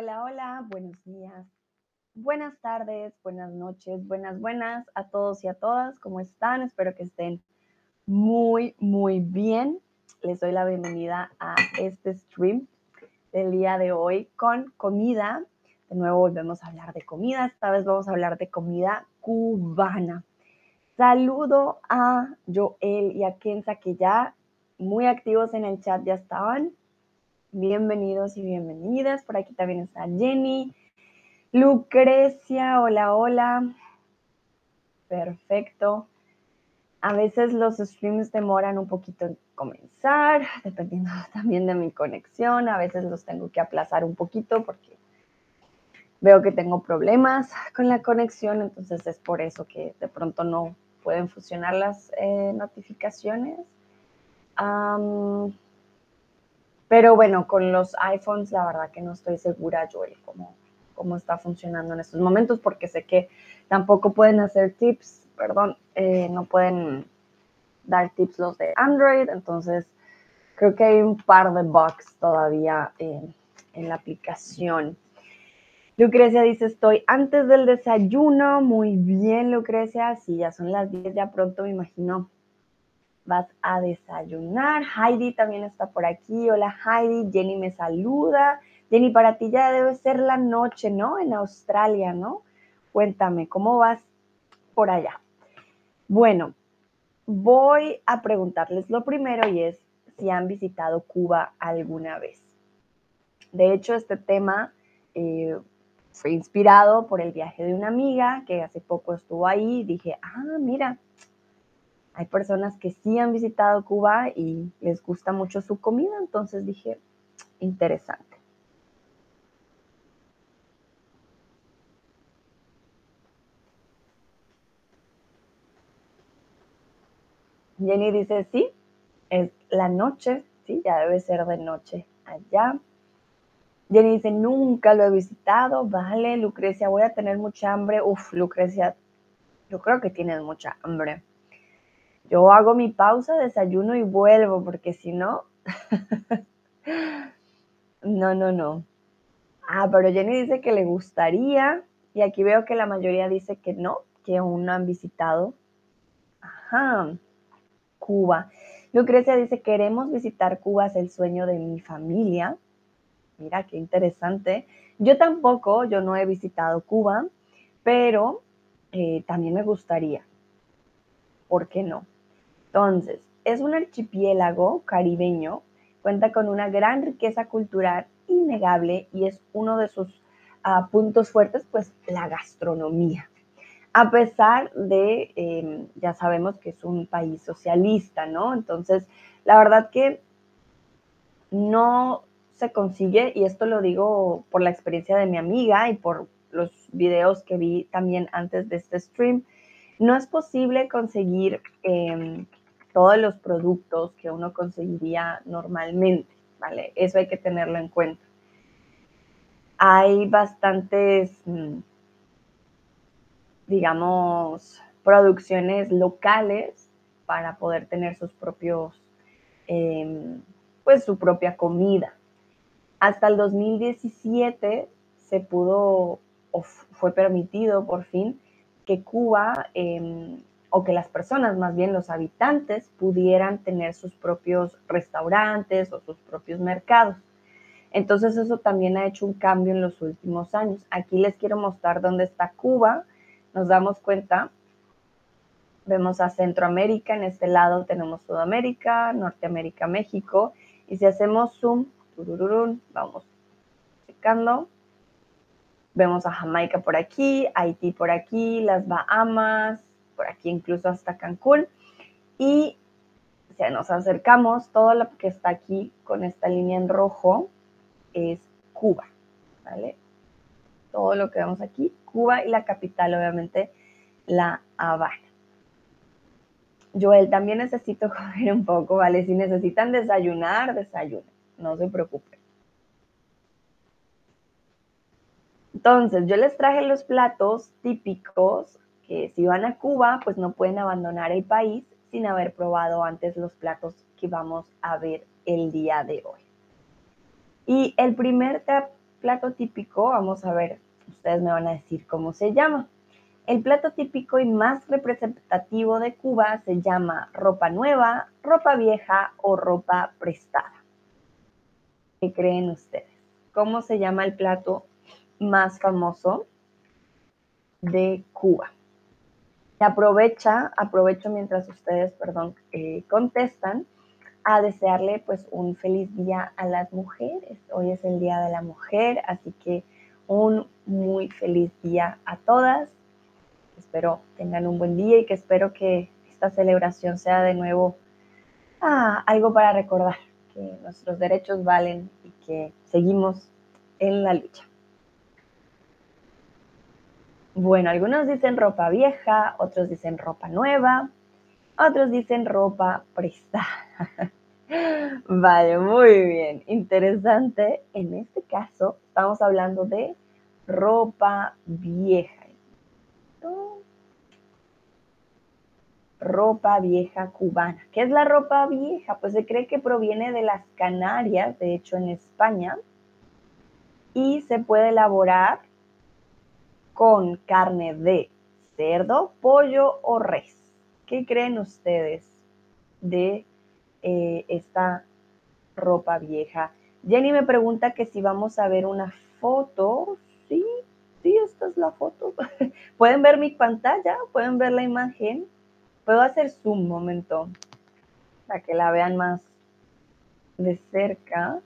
Hola, hola, buenos días, buenas tardes, buenas noches, buenas, buenas a todos y a todas. ¿Cómo están? Espero que estén muy, muy bien. Les doy la bienvenida a este stream del día de hoy con comida. De nuevo volvemos a hablar de comida. Esta vez vamos a hablar de comida cubana. Saludo a Joel y a Kenza que ya muy activos en el chat ya estaban. Bienvenidos y bienvenidas. Por aquí también está Jenny. Lucrecia, hola, hola. Perfecto. A veces los streams demoran un poquito en comenzar, dependiendo también de mi conexión. A veces los tengo que aplazar un poquito porque veo que tengo problemas con la conexión, entonces es por eso que de pronto no pueden funcionar las eh, notificaciones. Pero bueno, con los iPhones la verdad que no estoy segura, Joel, cómo, cómo está funcionando en estos momentos, porque sé que tampoco pueden hacer tips, perdón, eh, no pueden dar tips los de Android, entonces creo que hay un par de bugs todavía en la aplicación. Lucrecia dice, estoy antes del desayuno. Muy bien, Lucrecia. Sí, ya son las 10, ya pronto me imagino vas a desayunar. Heidi también está por aquí. Hola Heidi, Jenny me saluda. Jenny, para ti ya debe ser la noche, ¿no? En Australia, ¿no? Cuéntame, ¿cómo vas por allá? Bueno, voy a preguntarles lo primero y es si han visitado Cuba alguna vez. De hecho, este tema eh, fue inspirado por el viaje de una amiga que hace poco estuvo ahí. Dije, ah, mira, hay personas que sí han visitado Cuba y les gusta mucho su comida, entonces dije, interesante. Jenny dice, sí, es la noche, sí, ya debe ser de noche allá. Jenny dice, nunca lo he visitado, vale, Lucrecia, voy a tener mucha hambre. Uf, Lucrecia, yo creo que tienes mucha hambre. Yo hago mi pausa, desayuno y vuelvo, porque si no, no, no, no. Ah, pero Jenny dice que le gustaría, y aquí veo que la mayoría dice que no, que aún no han visitado. Ajá, Cuba. Lucrecia dice, queremos visitar Cuba, es el sueño de mi familia. Mira, qué interesante. Yo tampoco, yo no he visitado Cuba, pero eh, también me gustaría. ¿Por qué no? Entonces, es un archipiélago caribeño, cuenta con una gran riqueza cultural innegable y es uno de sus ah, puntos fuertes, pues la gastronomía. A pesar de, em, ya sabemos que es un país socialista, ¿no? Entonces, la verdad que no se consigue, y esto lo digo por la experiencia de mi amiga y por los videos que vi también antes de este stream, no es posible conseguir em, todos los productos que uno conseguiría normalmente, ¿vale? Eso hay que tenerlo en cuenta. Hay bastantes, mm, digamos, producciones locales para poder tener sus propios, em, pues su propia comida, hasta el 2017 se pudo o fue permitido por fin que Cuba em, o que las personas, más bien los habitantes, pudieran tener sus propios restaurantes o sus propios mercados. Entonces eso también ha hecho un cambio en los últimos años. Aquí les quiero mostrar dónde está Cuba. Nos damos cuenta, vemos a Centroamérica, en este lado tenemos Sudamérica, Norteamérica, México, y si hacemos zoom vamos checando. Vemos a Jamaica por aquí, Haití por aquí, las Bahamas, por aquí incluso hasta Cancún. Y si nos acercamos, todo lo que está aquí con esta línea en rojo es Cuba, ¿vale? Todo lo que vemos aquí, Cuba y la capital, obviamente, La Habana. Joel, también necesito comer un poco, ¿vale? Si necesitan desayunar, desayunen, no se preocupen. Entonces, yo les traje los platos típicos que si van a Cuba, pues no pueden abandonar el país sin haber probado antes los platos que vamos a ver el día de hoy. Y el primer plato típico, vamos a ver, ustedes me van a decir cómo se llama. El plato típico y más representativo de Cuba se llama ropa nueva, ropa vieja o ropa prestada. ¿Qué creen ustedes? ¿Cómo se llama el plato más famoso de Cuba? Aprovecha, aprovecho mientras ustedes, perdón, eh, contestan, a desearle pues un feliz día a las mujeres. Hoy es el Día de la Mujer, así que un muy feliz día a todas. Espero tengan un buen día y que espero que esta celebración sea de nuevo ah, algo para recordar que nuestros derechos valen y que seguimos en la lucha. Bueno, algunos dicen ropa vieja, otros dicen ropa nueva, otros dicen ropa prestada. vale, muy bien, interesante. En este caso, estamos hablando de ropa vieja. Ropa vieja cubana. ¿Qué es la ropa vieja? Pues se cree que proviene de las Canarias, de hecho en España, y se puede elaborar con carne de cerdo, pollo o res. ¿Qué creen ustedes de eh, esta ropa vieja? Jenny me pregunta que si vamos a ver una foto. Sí, sí, esta es la foto. ¿Pueden ver mi pantalla? ¿Pueden ver la imagen? Puedo hacer zoom un momento para que la vean más de cerca.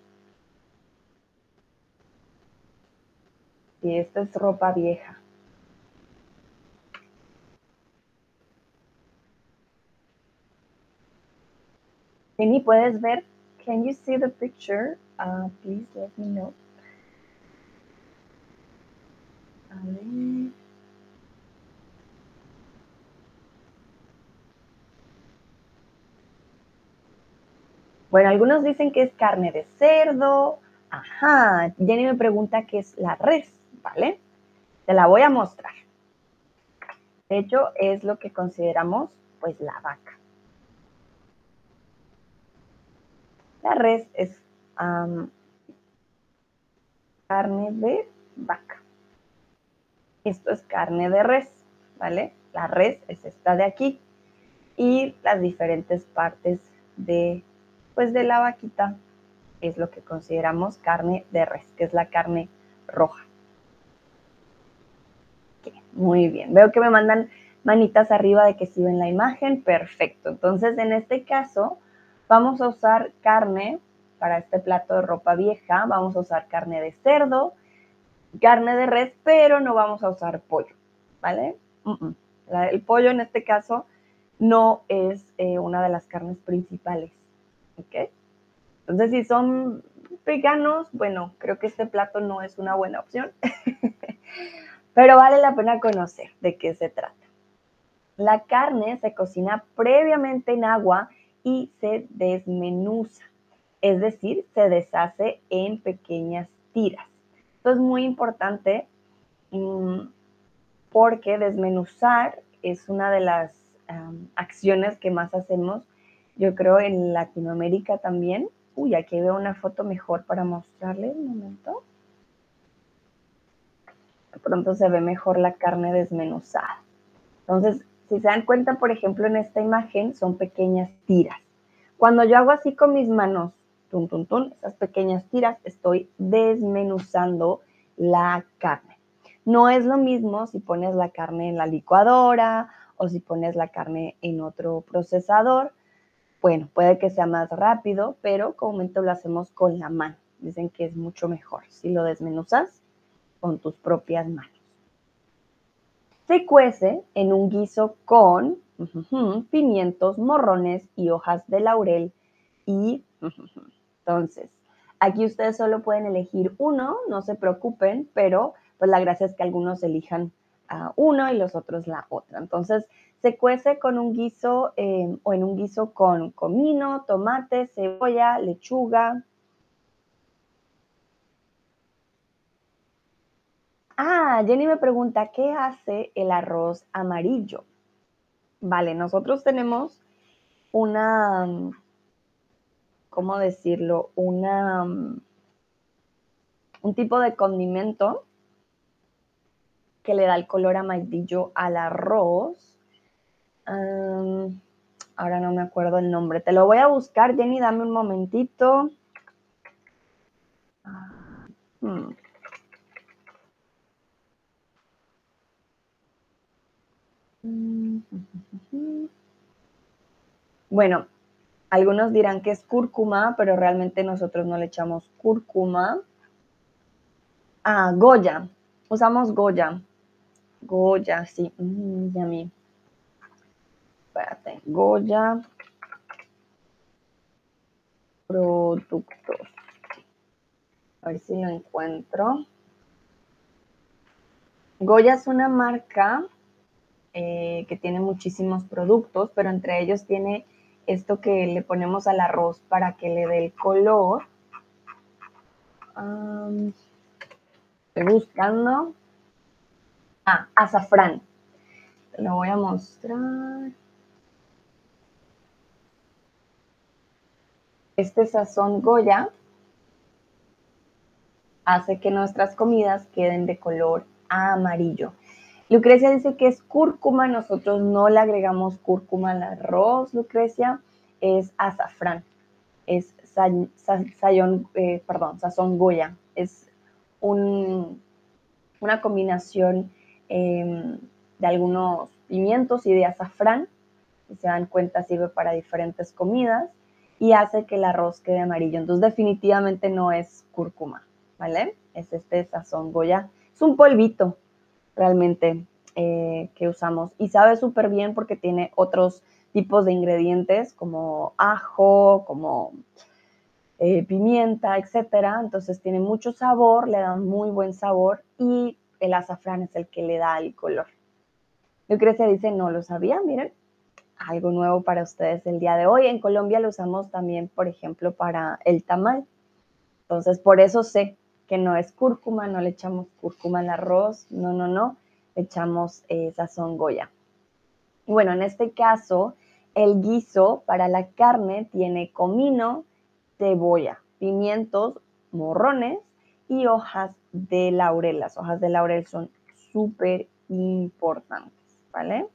Y esta es ropa vieja. Jenny, ¿puedes ver? Can you see the picture? Uh, please let me know. Bueno, algunos dicen que es carne de cerdo. Ajá. Jenny me pregunta qué es la res, ¿vale? Te la voy a mostrar. De hecho, es lo que consideramos pues la vaca. La res es carne de vaca. Esto es carne de res, ¿vale? La res es esta de aquí. Y las diferentes partes de, pues de la vaquita es lo que consideramos carne de res, que es la carne roja. muy bien. Veo que me mandan manitas arriba de que si ven la imagen. Perfecto. Entonces, en este caso, Vamos a usar carne para este plato de ropa vieja. Vamos a usar carne de cerdo, carne de res, pero no vamos a usar pollo, ¿vale? el pollo en este caso no es eh, una de las carnes principales, ¿ok? Entonces, si son veganos, bueno, creo que este plato no es una buena opción, pero vale la pena conocer de qué se trata. La carne se cocina previamente en agua y se desmenuza, es decir, se deshace en pequeñas tiras. Esto es muy importante mm, porque desmenuzar es una de las acciones que más hacemos, yo creo, en Latinoamérica también. Uy, aquí veo una foto mejor para mostrarles un momento. De pronto se ve mejor la carne desmenuzada. Entonces, si se dan cuenta, por ejemplo, en esta imagen son pequeñas tiras. Cuando yo hago así con mis manos, tun, tun, tun, esas pequeñas tiras, estoy desmenuzando la carne. No es lo mismo si pones la carne en la licuadora o si pones la carne en otro procesador. Bueno, puede que sea más rápido, pero comúnmente lo hacemos con la mano. Dicen que es mucho mejor si lo desmenuzas con tus propias manos. Se cuece en un guiso con pimientos, morrones y hojas de laurel. Y entonces, aquí ustedes solo pueden elegir uno, no se preocupen, pero pues la gracia es que algunos elijan uno y los otros la otra. Entonces, se cuece con un guiso em, o en un guiso con comino, tomate, cebolla, lechuga, Ah, Jenny me pregunta, ¿qué hace el arroz amarillo? Vale, nosotros tenemos una, ¿cómo decirlo? Una, un tipo de condimento que le da el color amarillo al arroz. ahora no me acuerdo el nombre. Te lo voy a buscar, Jenny, dame un momentito. Hmm. Bueno, algunos dirán que es cúrcuma, pero realmente nosotros no le echamos cúrcuma. Ah, Goya. Usamos Goya. Goya, sí. Mm, mí. Espérate. Goya. Productos. A ver si lo encuentro. Goya es una marca eh, que tiene muchísimos productos, pero entre ellos tiene esto que le ponemos al arroz para que le dé el color. estoy buscando. Ah, azafrán. Te lo voy a mostrar. Este sazón Goya hace que nuestras comidas queden de color amarillo. Lucrecia dice que es cúrcuma, nosotros no le agregamos cúrcuma al arroz, Lucrecia, es azafrán, es sayón, eh, perdón, sazón goya, es un, una combinación em, de algunos pimientos y de azafrán, si se dan cuenta sirve para diferentes comidas y hace que el arroz quede amarillo, entonces definitivamente no es cúrcuma, ¿vale? Es este sazón goya, es un polvito, realmente eh, que usamos. Y sabe súper bien porque tiene otros tipos de ingredientes como ajo, como eh, pimienta, etcétera. Entonces tiene mucho sabor, le da muy buen sabor y el azafrán es el que le da el color. Lucrecia dice, no lo sabía, miren, algo nuevo para ustedes el día de hoy. En Colombia lo usamos también, por ejemplo, para el tamal. Entonces, por eso sé que no es cúrcuma, no le echamos cúrcuma al arroz, no, no, no, echamos eh, sazón goya. Bueno, en este caso, el guiso para la carne tiene comino, cebolla, pimientos, morrones y hojas de laurel. Las hojas de laurel son súper importantes, ¿vale?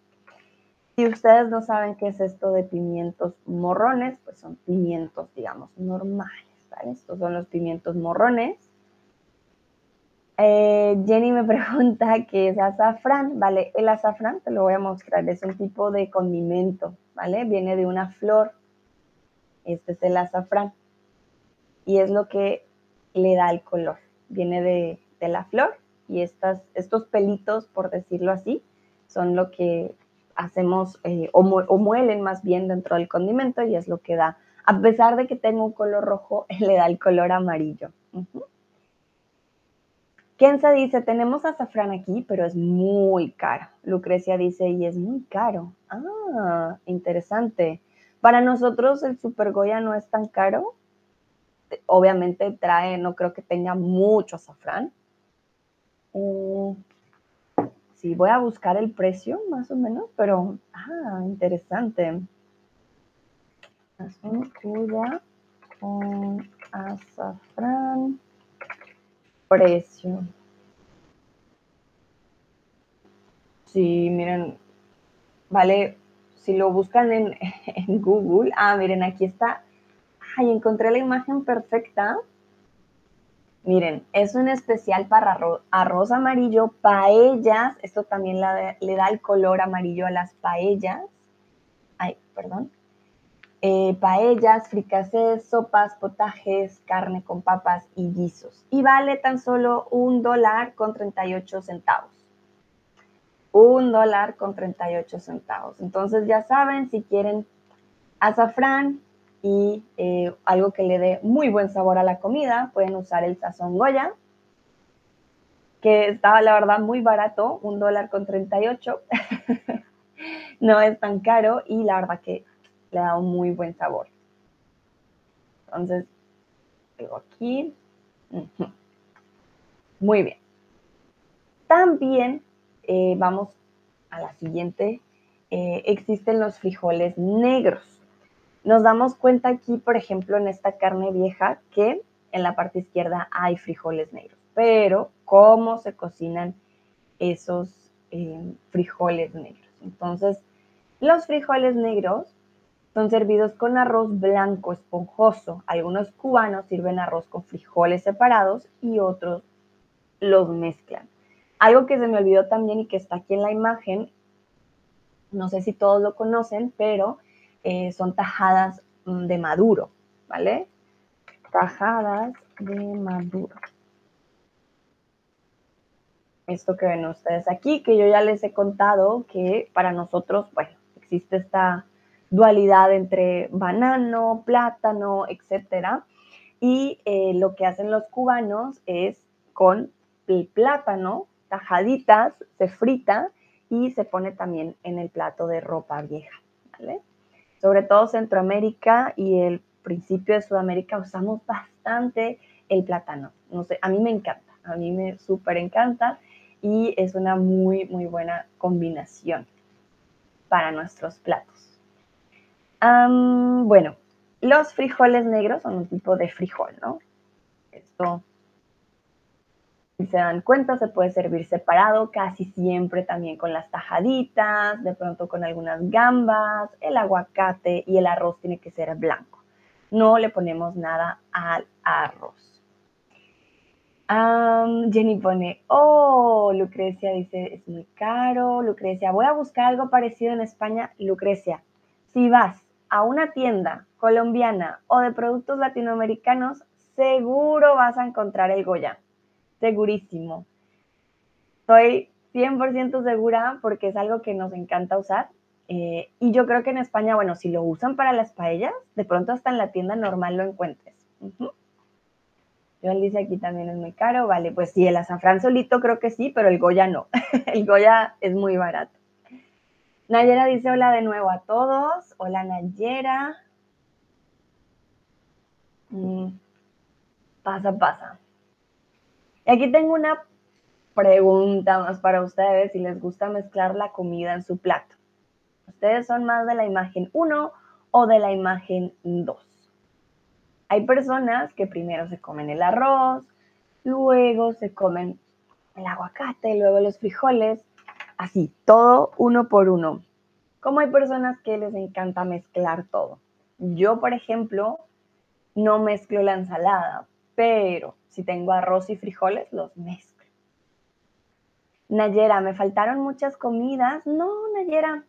Si ustedes no saben qué es esto de pimientos morrones, pues son pimientos, digamos, normales, ¿vale? Estos son los pimientos morrones. Eh, Jenny me pregunta qué es azafrán, ¿vale? El azafrán, te lo voy a mostrar, es un tipo de condimento, ¿vale? Viene de una flor, este es el azafrán, y es lo que le da el color, viene de, la flor, y estos pelitos, por decirlo así, son lo que hacemos, eh, o, muelen más bien dentro del condimento, y es lo que da, a pesar de que tenga un color rojo, le da el color amarillo. Kenza dice, tenemos azafrán aquí, pero es muy caro. Lucrecia dice, y es muy caro. Ah, interesante. Para nosotros el Super Goya no es tan caro. Obviamente trae, no creo que tenga mucho azafrán. Mm, sí, voy a buscar el precio más o menos, pero, ah, interesante. Azafrán con azafrán precio. Sí, miren, vale, si lo buscan en, Google, ah, miren, aquí está. Ay, encontré la imagen perfecta. Miren, es un especial para arroz, amarillo, paellas. Esto también le da el color amarillo a las paellas. Ay, perdón eh, paellas, fricasés, sopas, potajes, carne con papas y guisos. Y vale tan solo un dólar con 38 centavos. Un dólar con 38 centavos. Entonces ya saben, si quieren azafrán y eh, algo que le dé muy buen sabor a la comida, pueden usar el sazón Goya, que estaba la verdad muy barato, un dólar con 38. no es tan caro y la verdad que le da un muy buen sabor. Entonces, tengo aquí. Muy bien. También eh, vamos a la siguiente. Eh, existen los frijoles negros. Nos damos cuenta aquí, por ejemplo, en esta carne vieja, que en la parte izquierda hay frijoles negros. pero cómo se cocinan esos eh, frijoles negros. Entonces, los frijoles negros son servidos con arroz blanco esponjoso. Algunos cubanos sirven arroz con frijoles separados y otros los mezclan. Algo que se me olvidó también y que está aquí en la imagen, no sé si todos lo conocen, pero eh, son tajadas mm, de maduro, ¿vale? Tajadas de maduro. Esto que ven ustedes aquí, que yo ya les he contado que para nosotros, bueno, existe esta dualidad entre banano, plátano, etcétera. Y eh, lo que hacen los cubanos es con el plátano, tajaditas, se frita y se pone también en el plato de ropa vieja. Sobre todo Centroamérica y el principio de Sudamérica usamos bastante el plátano. No sé, a mí me encanta, a mí me súper encanta y es una muy, muy buena combinación para nuestros platos bueno, los frijoles negros son un tipo de frijol, ¿no? Esto, si se dan cuenta, se puede servir separado, casi siempre también con las tajaditas, de pronto con algunas gambas, el aguacate y el arroz tiene que ser blanco. No le ponemos nada al arroz. Jenny pone, oh, Lucrecia dice, es muy caro. Lucrecia, voy a buscar algo parecido en España. Lucrecia, si vas a una tienda colombiana o de productos latinoamericanos, seguro vas a encontrar el Goya. Segurísimo. Estoy 100% segura porque es algo que nos encanta usar. Eh, y yo creo que en España, bueno, si lo usan para las paellas, de pronto hasta en la tienda normal lo encuentres. Joel dice aquí también es muy caro. Vale, pues sí, el azafrán solito creo que sí, pero el Goya no. el Goya es muy barato. Nayera dice hola de nuevo a todos. Hola Nayera. Mm, pasa, pasa. Y aquí tengo una pregunta más para ustedes si les gusta mezclar la comida en su plato. ¿Ustedes son más de la imagen 1 o de la imagen 2? Hay personas que primero se comen el arroz, luego se comen el aguacate, luego los frijoles así, todo uno por uno. Como hay personas que les encanta mezclar todo. Yo, por ejemplo, no mezclo la ensalada, pero si tengo arroz y frijoles, los mezclo. Nayera, ¿me faltaron muchas comidas? No, Nayera.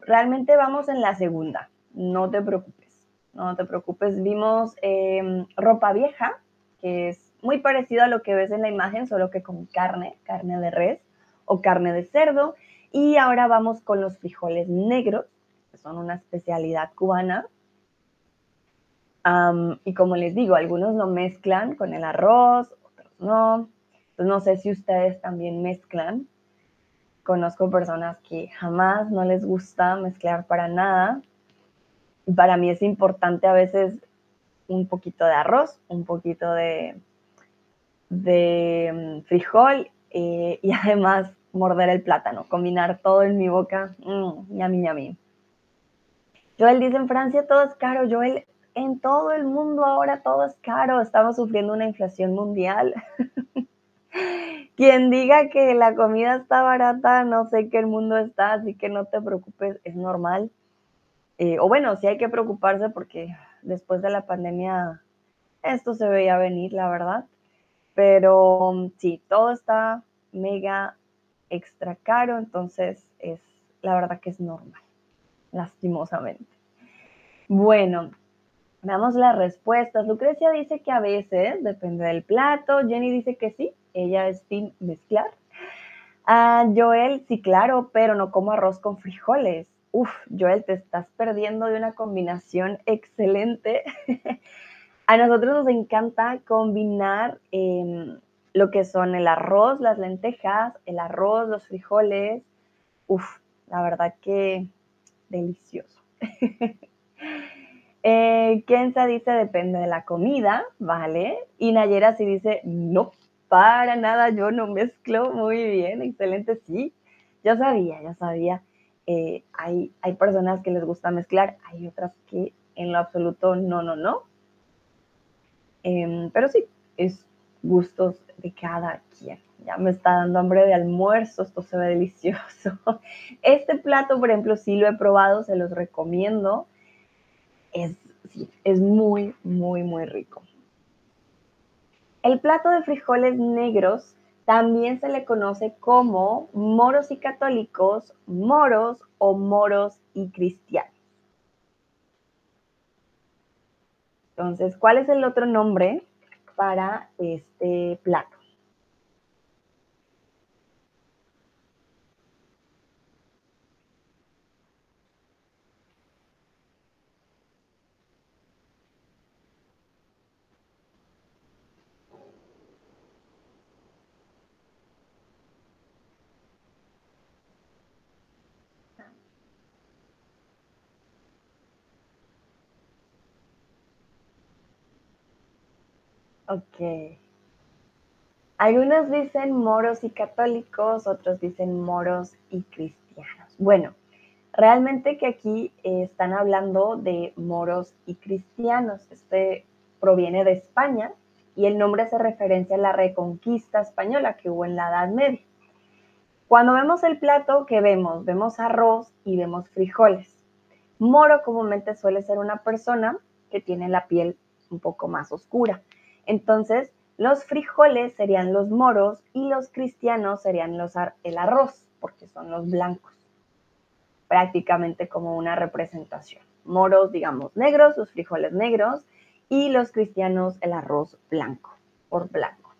Realmente vamos en la segunda. No te preocupes. No te preocupes. Vimos em, ropa vieja, que es muy parecido a lo que ves en la imagen, solo que con carne, carne de res o carne de cerdo. Y ahora vamos con los frijoles negros, que son una especialidad cubana. y como les digo, algunos lo mezclan con el arroz, otros no. No sé si ustedes también mezclan. Conozco personas que jamás no les gusta mezclar para nada. Para mí es importante a veces un poquito de arroz, un poquito de, de mm, frijol eh, y además morder el plátano, combinar todo en mi boca, mmm, ñami ñami. Joel dice, en Francia todo es caro, Joel, en todo el mundo ahora todo es caro, estamos sufriendo una inflación mundial. Quien diga que la comida está barata, no sé qué el mundo está, así que no te preocupes, es normal. Eh, o bueno, sí hay que preocuparse porque después de la pandemia esto se veía venir, la verdad. Pero sí, todo está mega extra caro, entonces es la verdad que es normal, lastimosamente. Bueno, veamos las respuestas. Lucrecia dice que a veces depende del plato. Jenny dice que sí, ella es sin mezclar. Ah, Joel, sí, claro, pero no como arroz con frijoles. Uf, Joel, te estás perdiendo de una combinación excelente. a nosotros nos encanta combinar em, lo que son el arroz, las lentejas, el arroz, los frijoles. Uf, la verdad que delicioso. eh, Kenza dice depende de la comida, ¿vale? Y Nayera sí dice no, para nada, yo no mezclo. Muy bien, excelente, sí. Yo sabía, ya sabía. Eh, hay, hay personas que les gusta mezclar, hay otras que en lo absoluto no, no, no. Em, pero sí, es gustos de cada quien. Ya me está dando hambre de almuerzo, esto se ve delicioso. Este plato, por ejemplo, sí lo he probado, se los recomiendo. Es, es muy, muy, muy rico. El plato de frijoles negros también se le conoce como moros y católicos, moros o moros y cristianos. Entonces, ¿cuál es el otro nombre para este plato? Ok. Algunos dicen moros y católicos, otros dicen moros y cristianos. Bueno, realmente que aquí están hablando de moros y cristianos. Este proviene de España y el nombre hace referencia a la reconquista española que hubo en la Edad Media. Cuando vemos el plato, ¿qué vemos? Vemos arroz y vemos frijoles. Moro comúnmente suele ser una persona que tiene la piel un poco más oscura. Entonces, los frijoles serían los moros y los cristianos serían los el arroz, porque son los blancos. Prácticamente como una representación. Moros, digamos, negros, los frijoles negros, y los cristianos el arroz blanco, por blanco.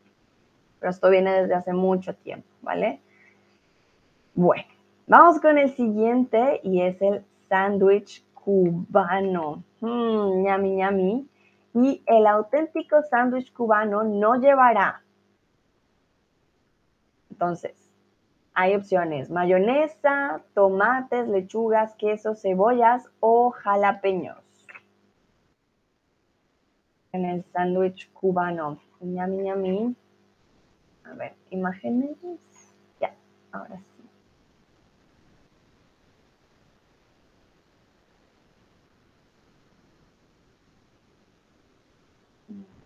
Pero esto viene desde hace mucho tiempo, ¿vale? Bueno, vamos con el siguiente y es el sándwich cubano. Mmm, ñami, ñami. Y el auténtico sándwich cubano no llevará. Entonces, hay opciones, mayonesa, tomates, lechugas, quesos, cebollas o jalapeños. En el sándwich cubano. Ñami. A ver, imágenes. Ya, ahora sí.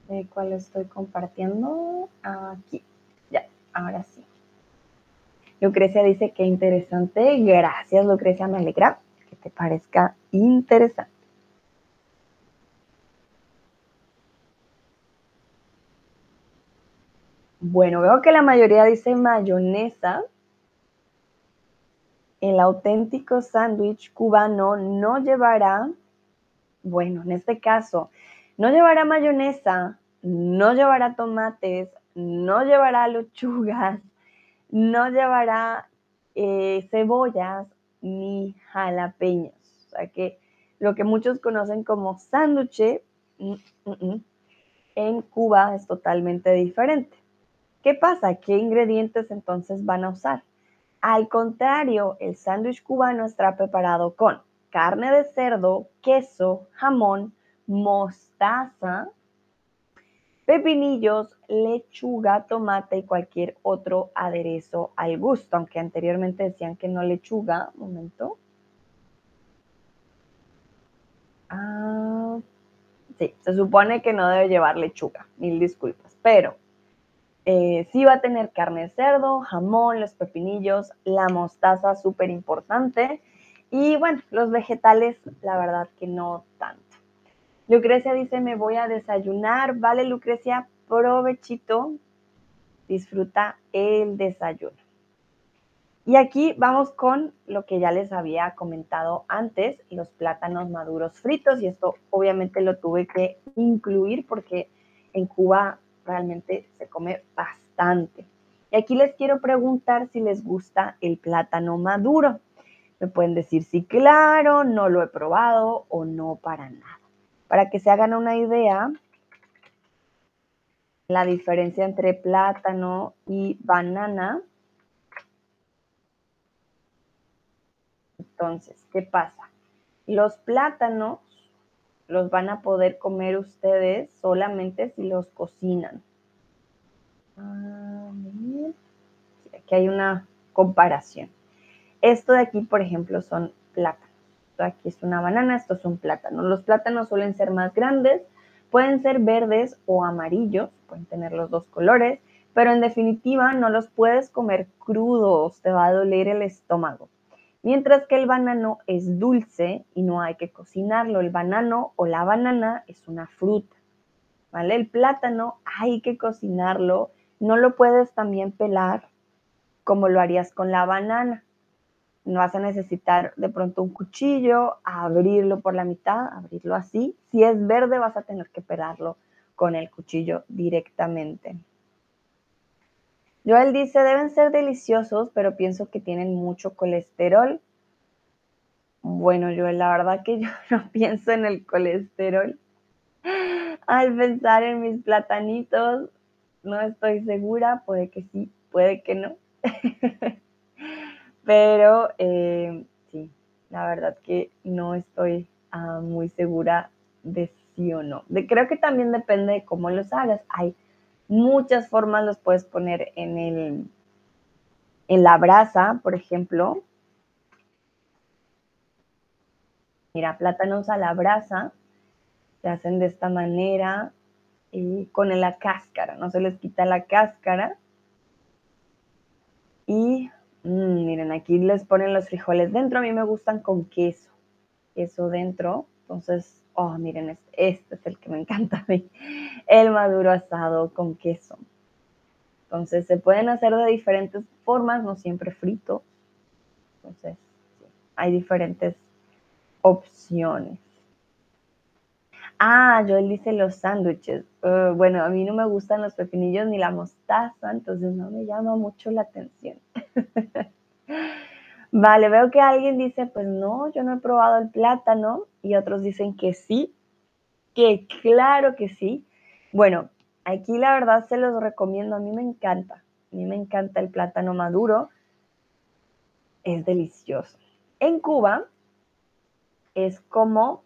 De cuál estoy compartiendo. Aquí. Ya, ahora sí. Lucrecia dice que interesante. Gracias, Lucrecia, me alegra que te parezca interesante. Bueno, veo que la mayoría dice mayonesa. El auténtico sándwich cubano no llevará, bueno, en este caso, no llevará mayonesa, no llevará tomates, no llevará lechugas, no llevará eh, cebollas ni jalapeños. O sea que lo que muchos conocen como sándwich mm, mm, mm, en Cuba es totalmente diferente. ¿Qué pasa? ¿Qué ingredientes entonces van a usar? Al contrario, el sándwich cubano está preparado con carne de cerdo, queso, jamón, mostaza, pepinillos, lechuga, tomate y cualquier otro aderezo al gusto, aunque anteriormente decían que no lechuga. Un momento. Ah, sí, se supone que no debe llevar lechuga, mil disculpas, pero eh, sí va a tener carne de cerdo, jamón, los pepinillos, la mostaza, súper importante. Y bueno, los vegetales, la verdad que no tanto. Lucrecia dice, me voy a desayunar. Vale, Lucrecia, provechito. Disfruta el desayuno. Y aquí vamos con lo que ya les había comentado antes, los plátanos maduros fritos. Y esto obviamente lo tuve que incluir porque en Cuba realmente se come bastante. Y aquí les quiero preguntar si les gusta el plátano maduro. Me pueden decir si claro, no lo he probado o no para nada. Para que se hagan una idea, la diferencia entre plátano y banana. Entonces, ¿qué pasa? Los plátanos los van a poder comer ustedes solamente si los cocinan. Ah, aquí hay una comparación. Esto de aquí, por ejemplo, son plátanos aquí es una banana, esto es un plátano. Los plátanos suelen ser más grandes Pueden ser verdes o amarillos, pueden tener los dos colores, pero en definitiva no los puedes comer crudos, te va a doler el estómago. Mientras que el banano es dulce y no hay que cocinarlo. El banano o la banana es una fruta, ¿vale? El plátano hay que cocinarlo, no lo puedes también pelar como lo harías con la banana. No vas a necesitar de pronto un cuchillo, abrirlo por la mitad, abrirlo así. Si es verde vas a tener que pelarlo con el cuchillo directamente. Joel dice, deben ser deliciosos, pero pienso que tienen mucho colesterol. Bueno, Joel, la verdad que yo no pienso en el colesterol. Al pensar en mis platanitos, no estoy segura, puede que sí, puede que no. pero eh, sí, la verdad que no estoy ah, muy segura de sí o no. Creo que también depende de cómo los hagas. Hay muchas formas los puedes poner en, el, en la brasa, por ejemplo. Mira, plátanos a la brasa se hacen de esta manera con la cáscara, no se les quita la cáscara. Y mm, miren, aquí les ponen los frijoles dentro, a mí me gustan con queso, queso dentro, entonces Oh, miren, este, este, es el que me encanta a mí. El maduro asado con queso. Entonces se pueden hacer de diferentes formas, no siempre frito. Entonces, hay diferentes opciones. Ah, Joel dice los sándwiches. Uh, bueno, a mí no me gustan los pepinillos ni la mostaza, entonces no me llama mucho la atención. Vale, veo que alguien dice, pues no, yo no he probado el plátano y otros dicen que sí, que claro que sí. Bueno, aquí la verdad se los recomiendo, a mí me encanta, a mí me encanta el plátano maduro, es delicioso. En Cuba es como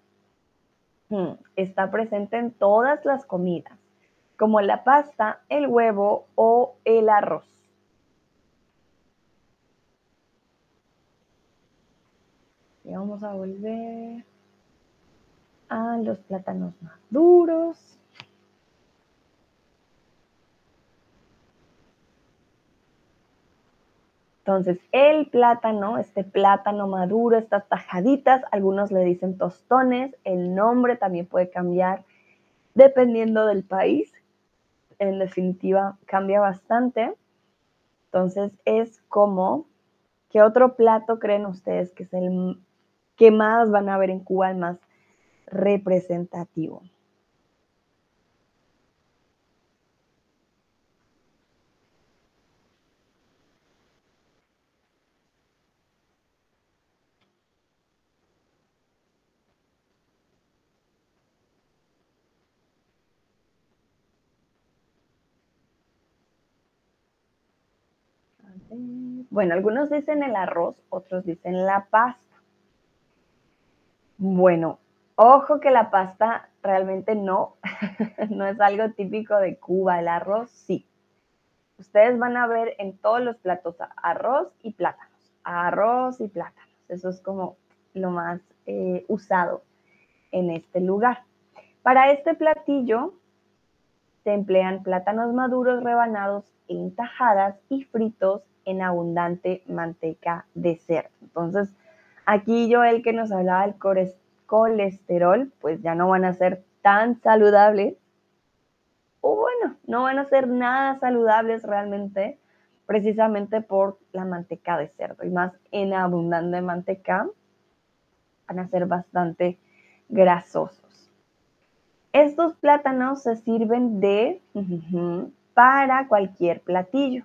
está presente en todas las comidas, como la pasta, el huevo o el arroz. Y vamos a volver a los plátanos maduros. Entonces, el plátano, este plátano maduro, estas tajaditas, algunos le dicen tostones, el nombre también puede cambiar dependiendo del país. En definitiva, cambia bastante. Entonces, es como, ¿qué otro plato creen ustedes que es el ¿Qué más van a ver en Cuba el más representativo? Bueno, algunos dicen el arroz, otros dicen la pasta. Bueno, ojo que la pasta realmente no, no es algo típico de Cuba, el arroz sí. Ustedes van a ver en todos los platos arroz y plátanos, arroz y plátanos. Eso es como lo más eh, usado en este lugar. Para este platillo se emplean plátanos maduros rebanados en tajadas y fritos en abundante manteca de cerdo. Entonces, Aquí yo el que nos hablaba del colesterol, pues ya no van a ser tan saludables. O bueno, no van a ser nada saludables realmente, precisamente por la manteca de cerdo. Y más en abundante manteca, van a ser bastante grasosos. Estos plátanos se sirven de para cualquier platillo,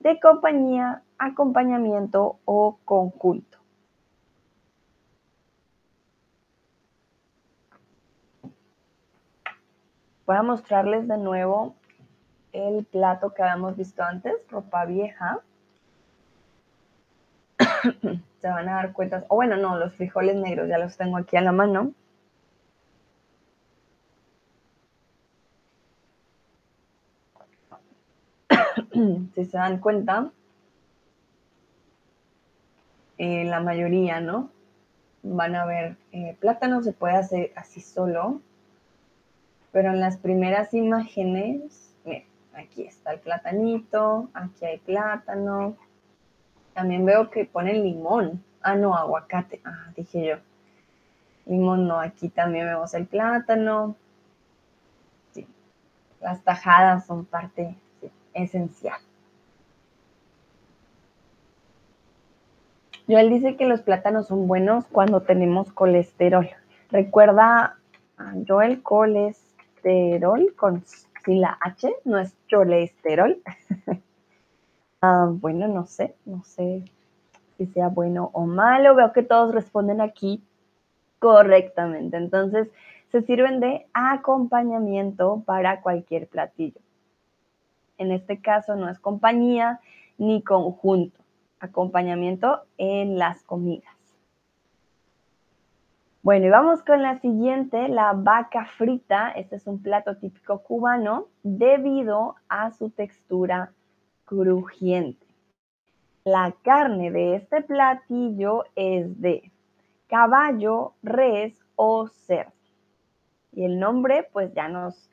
de compañía, acompañamiento o conjunto. Voy a mostrarles de nuevo el plato que habíamos visto antes, ropa vieja. Se van a dar cuenta, o bueno, no, los frijoles negros ya los tengo aquí a la mano. si se dan cuenta, eh, la mayoría, ¿no? Van a ver eh, plátano, se puede hacer así solo Pero en las primeras imágenes, miren, aquí está el platanito, aquí hay plátano. También veo que ponen limón. Ah, no, aguacate. Ah, dije yo. Limón no, aquí también vemos el plátano. Sí. Las tajadas son parte esencial. Joel dice que los plátanos son buenos cuando tenemos colesterol. Recuerda, Joel, colesterol con sin la H, no es colesterol. Ah, bueno, no sé, no sé si sea bueno o malo. Veo que todos responden aquí correctamente. Entonces, se sirven de acompañamiento para cualquier platillo. En este caso no es compañía ni conjunto acompañamiento en las comidas. Bueno, y vamos con la siguiente, la vaca frita. Este es un plato típico cubano debido a su textura crujiente. La carne de este platillo es de caballo, res o cerdo. Y el nombre pues ya nos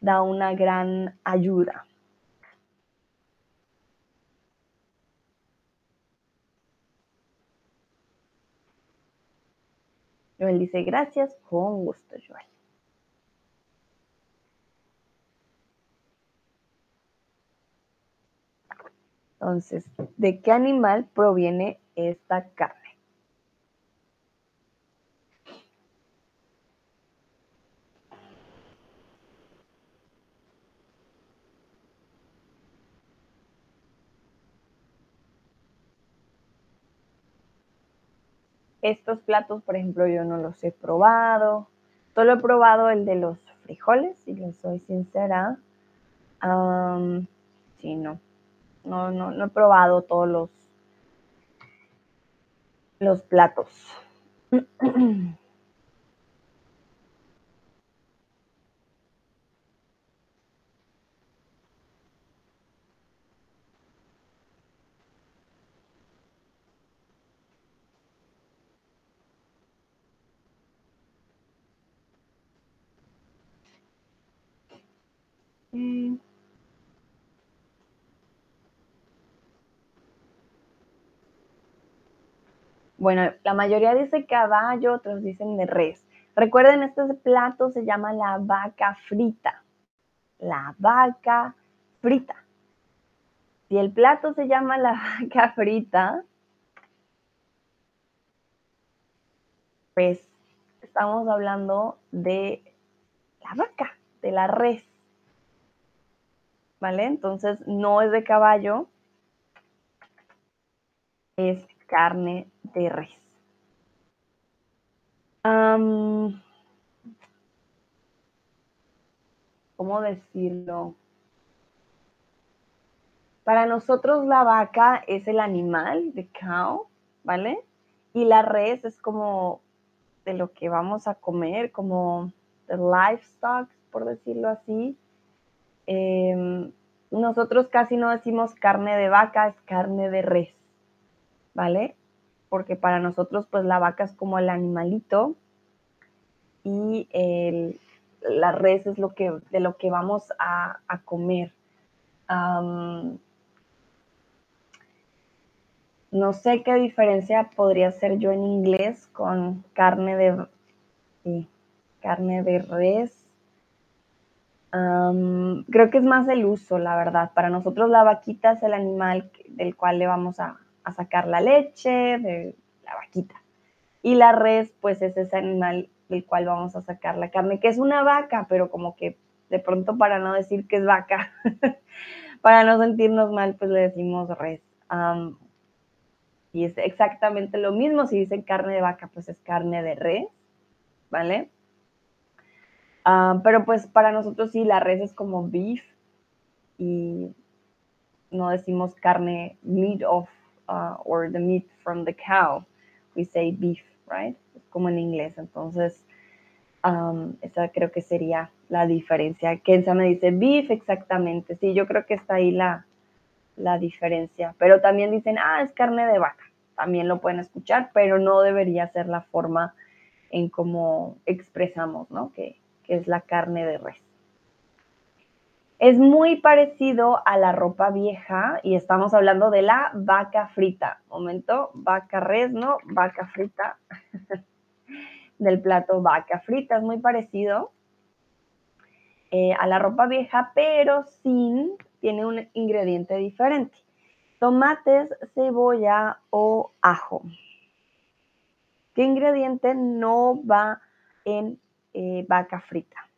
da una gran ayuda. Joel dice, gracias, con gusto, Joel. Entonces, ¿de qué animal proviene esta carne? Estos platos, por ejemplo, yo no los he probado. Solo he probado el de los frijoles, si les soy sincera. sí, no. No, no. no he probado todos los, los platos. Mm. Bueno, la mayoría dice caballo, otros dicen de res. Recuerden, este plato se llama la vaca frita. La vaca frita. Si el plato se llama la vaca frita, pues estamos hablando de la vaca, de la res. ¿Vale? Entonces no es de caballo, es carne de res. ¿Cómo decirlo? Para nosotros la vaca es el animal, the cow, ¿vale? Y la res es como de lo que vamos a comer, como the livestock, por decirlo así. Em, nosotros casi no decimos carne de vaca, es carne de res, ¿vale? Porque para nosotros pues la vaca es como el animalito y la res es lo que, de lo que vamos a, comer. no sé qué diferencia podría ser yo en inglés con carne de, carne de res creo que es más el uso, la verdad. Para nosotros la vaquita es el animal del cual le vamos a, sacar la leche, la vaquita. Y la res, pues es ese animal del cual vamos a sacar la carne, que es una vaca, pero como que de pronto para no decir que es vaca, para no sentirnos mal, pues le decimos res. y es exactamente lo mismo, si dicen carne de vaca, pues es carne de res, ¿vale? Ah, pero pues para nosotros sí, la res es como beef y no decimos carne, meat of, uh, or the meat from the cow. We say beef, right? como en inglés. Entonces, um, esa creo que sería la diferencia. Kenza me dice beef, exactamente. Sí, yo creo que está ahí la, la diferencia. Pero también dicen, ah, es carne de vaca. También lo pueden escuchar, pero no debería ser la forma en cómo expresamos, ¿no? Que, que es la carne de res. Es muy parecido a la ropa vieja y estamos hablando de la vaca frita. Momento, vaca res, ¿no? Vaca frita. Del plato vaca frita, es muy parecido eh, a la ropa vieja, pero sin, tiene un ingrediente diferente. Tomates, cebolla o ajo. ¿Qué ingrediente no va en eh, vaca frita?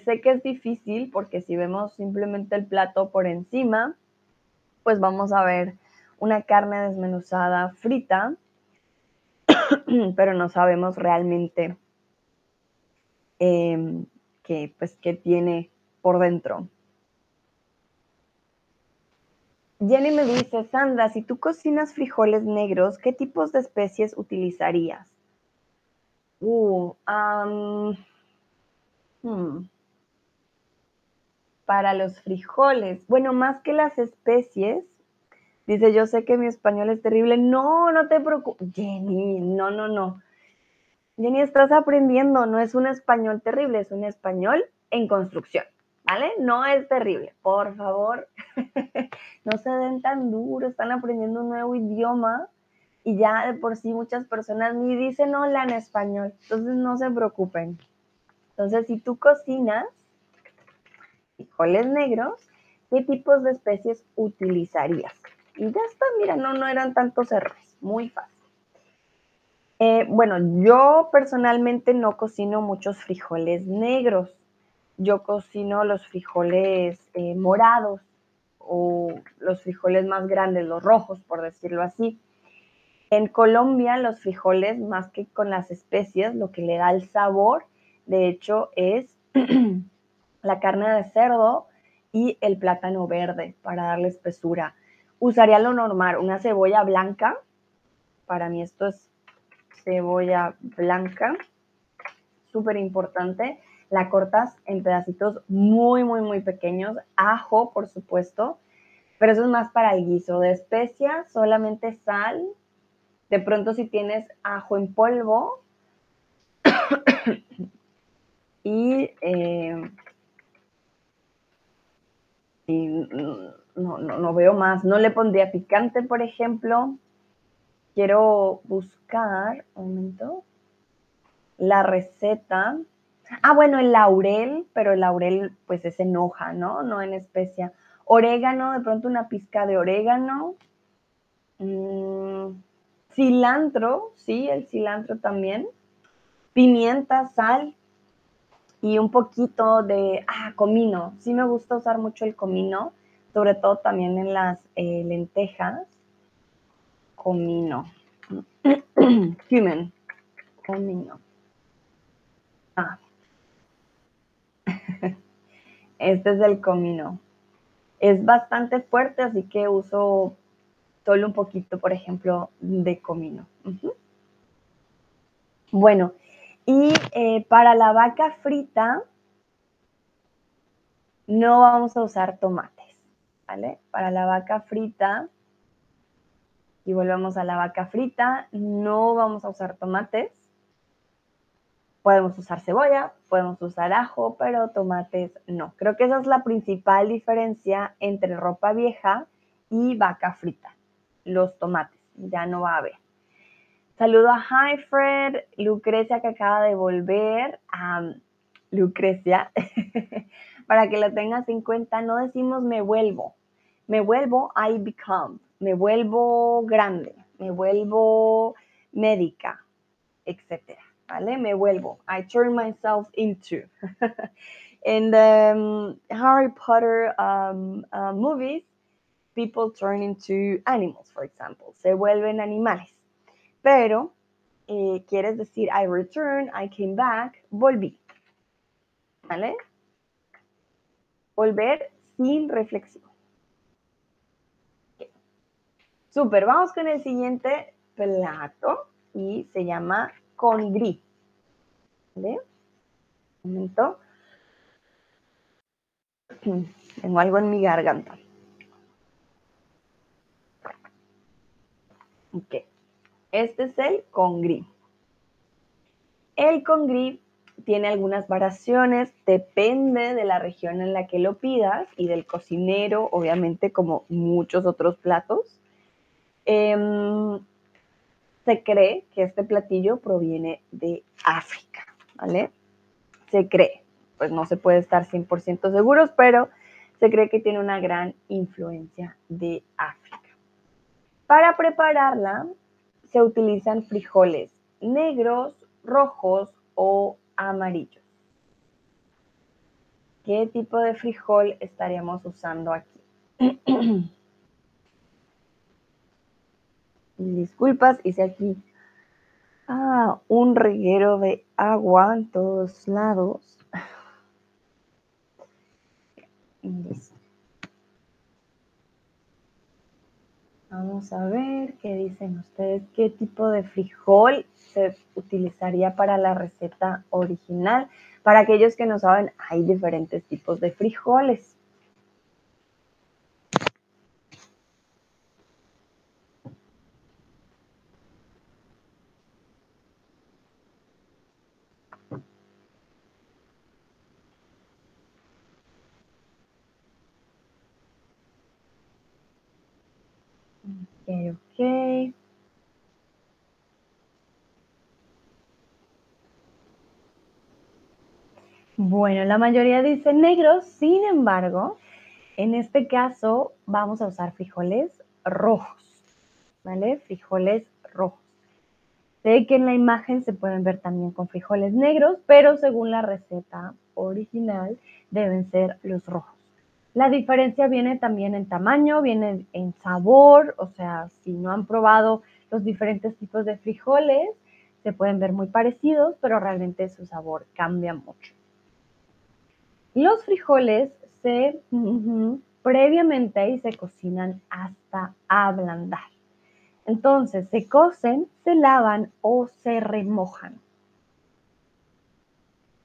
sé que es difícil porque si vemos simplemente el plato por encima, pues vamos a ver una carne desmenuzada frita, pero no sabemos realmente em, qué, pues, qué tiene por dentro. Jenny me dice, Sandra, si tú cocinas frijoles negros, ¿qué tipos de especies utilizarías? Uh, Hmm. Para los frijoles. Bueno, más que las especies, dice, yo sé que mi español es terrible. No, no te preocupes. Jenny, no, no, no. Jenny, estás aprendiendo, no es un español terrible, es un español en construcción, ¿vale? No es terrible, por favor. no se den tan duro, están aprendiendo un nuevo idioma y ya de por sí muchas personas ni dicen hola en español, entonces no se preocupen. Entonces, si tú cocinas frijoles negros, ¿qué tipos de especies utilizarías? Y ya está, mira, no, no eran tantos errores, muy fácil. Eh, bueno, yo personalmente no cocino muchos frijoles negros. Yo cocino los frijoles eh, morados o los frijoles más grandes, los rojos, por decirlo así. En Colombia, los frijoles, más que con las especias, lo que le da el sabor de hecho, es la carne de cerdo y el plátano verde para darle espesura. Usaría lo normal, una cebolla blanca. Para mí esto es cebolla blanca, súper importante. La cortas en pedacitos muy, muy, muy pequeños. Ajo, por supuesto, pero eso es más para el guiso. De especias, solamente sal. De pronto si tienes ajo en polvo, y, eh, no, veo más. No le pondría picante, por ejemplo. Quiero buscar, un momento, la receta. Ah, bueno, el laurel, pero el laurel pues es en hoja, ¿no? No en especia. Orégano, de pronto una pizca de orégano. Mm, cilantro, sí, el cilantro también. Pimienta, sal, y un poquito de ah, comino. Sí me gusta usar mucho el comino, sobre todo también en las eh, lentejas. Comino. Cumin. Comino. Ah. Este es el comino. Es bastante fuerte, así que uso solo un poquito, por ejemplo, de comino. Bueno, y eh, para la vaca frita, no vamos a usar tomates, ¿vale? Para la vaca frita, y volvemos a la vaca frita, no vamos a usar tomates. Podemos usar cebolla, podemos usar ajo, pero tomates no. Creo que esa es la principal diferencia entre ropa vieja y vaca frita. Los tomates, ya no va a haber. Saludo a Hi Fred, Lucrecia que acaba de volver. Lucrecia, para que lo tengas en cuenta, no decimos me vuelvo. Me vuelvo, I become. Me vuelvo grande, me vuelvo médica, etcétera. ¿Vale? Me vuelvo. I turn myself into. In the um, Harry Potter um, uh, movies, people turn into animals, for example. Se vuelven animales pero eh, quieres decir I return, I came back, volví. ¿Vale? Volver sin reflexión. Súper, vamos con el siguiente plato y se llama congri. ¿Vale? Un momento. Tengo algo en mi garganta. Ok. Este es el congrí. El congrí tiene algunas variaciones, depende de la región en la que lo pidas y del cocinero, obviamente como muchos otros platos. Em, se cree que este platillo proviene de África, ¿vale? Se cree, pues no se puede estar 100% seguros, pero se cree que tiene una gran influencia de África. Para prepararla se utilizan frijoles negros, rojos o amarillos. ¿Qué tipo de frijol estaríamos usando aquí? Disculpas, hice aquí ah, un reguero de agua en todos lados. Vamos a ver qué dicen ustedes, qué tipo de frijol se utilizaría para la receta original. Para aquellos que no saben, hay diferentes tipos de frijoles. Ok, ok. Bueno, la mayoría dice negros, sin embargo, en este caso vamos a usar frijoles rojos, ¿vale? Frijoles rojos. Sé que en la imagen se pueden ver también con frijoles negros, pero según la receta original deben ser los rojos. La diferencia viene también en tamaño, viene en sabor, o sea, si no han probado los diferentes tipos de frijoles, se pueden ver muy parecidos, pero realmente su sabor cambia mucho. Los frijoles se previamente y se cocinan hasta ablandar. Entonces se cocen, se lavan o se remojan.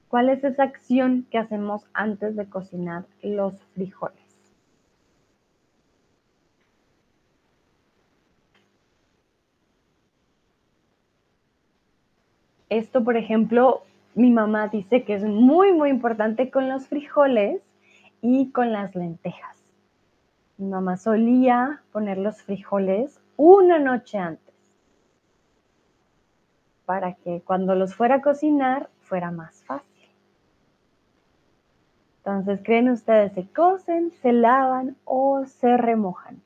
¿Cuál es esa acción que hacemos antes de cocinar los frijoles? Esto, por ejemplo, mi mamá dice que es muy, muy importante con los frijoles y con las lentejas. Mi mamá solía poner los frijoles una noche antes para que cuando los fuera a cocinar fuera más fácil. Entonces, ¿creen ustedes se cocen, se lavan o se remojan?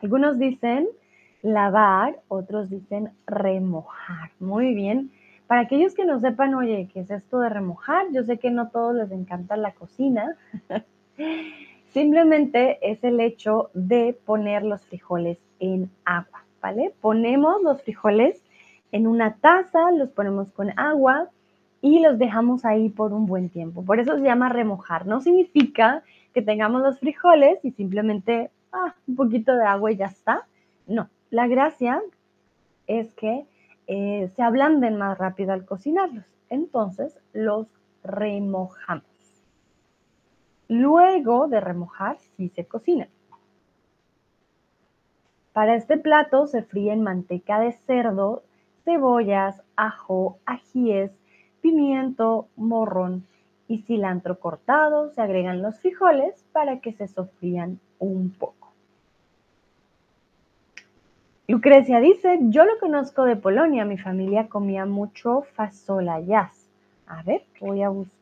Algunos dicen lavar, otros dicen remojar. Muy bien. Para aquellos que no sepan, oye, ¿qué es esto de remojar? Yo sé que no todos les encanta la cocina. Simplemente es el hecho de poner los frijoles en agua, ¿vale? Ponemos los frijoles en una taza, los ponemos con agua y los dejamos ahí por un buen tiempo. Por eso se llama remojar. No significa que tengamos los frijoles y simplemente ah, un poquito de agua y ya está. No, la gracia es que eh, se ablanden más rápido al cocinarlos. Entonces los remojamos. Luego de remojar, sí se cocina. Para este plato se fríen manteca de cerdo, cebollas, ajo, ajíes, pimiento, morrón y cilantro cortado. Se agregan los frijoles para que se sofrían un poco. Lucrecia dice, yo lo conozco de Polonia, mi familia comía mucho fasola jazz. A ver, voy a buscar.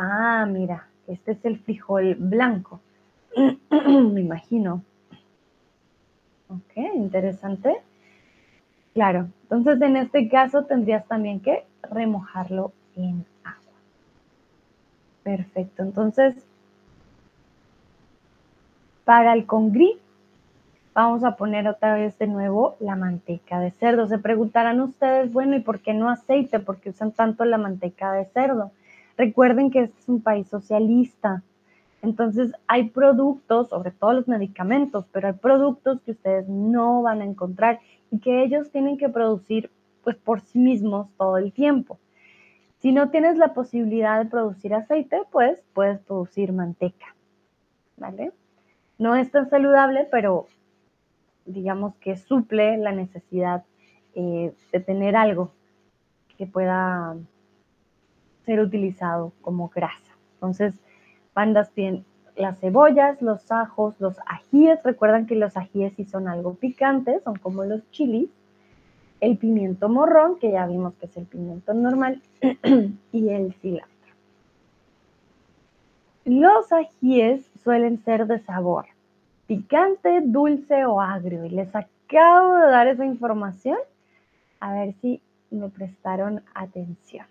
Ah, mira, este es el frijol blanco. Me imagino. Ok, interesante. Claro, entonces en este caso tendrías también que remojarlo en agua. Perfecto, entonces para el congrí vamos a poner otra vez de nuevo la manteca de cerdo. Se preguntarán ustedes, bueno, ¿y por qué no aceite? ¿Por qué usan tanto la manteca de cerdo? Recuerden que este es un país socialista. Entonces hay productos, sobre todo los medicamentos, pero hay productos que ustedes no van a encontrar y que ellos tienen que producir pues por sí mismos todo el tiempo. Si no tienes la posibilidad de producir aceite, pues puedes producir manteca, ¿vale? No es tan saludable, pero digamos que suple la necesidad eh, de tener algo que pueda ser utilizado como grasa. Entonces, bandas bien las cebollas, los ajos, los ajíes. Recuerdan que los ajíes sí son algo picantes, son como los chilis. El pimiento morrón, que ya vimos que es el pimiento normal, y el cilantro. Los ajíes suelen ser de sabor picante, dulce o agrio. Y les acabo de dar esa información. A ver si me prestaron atención.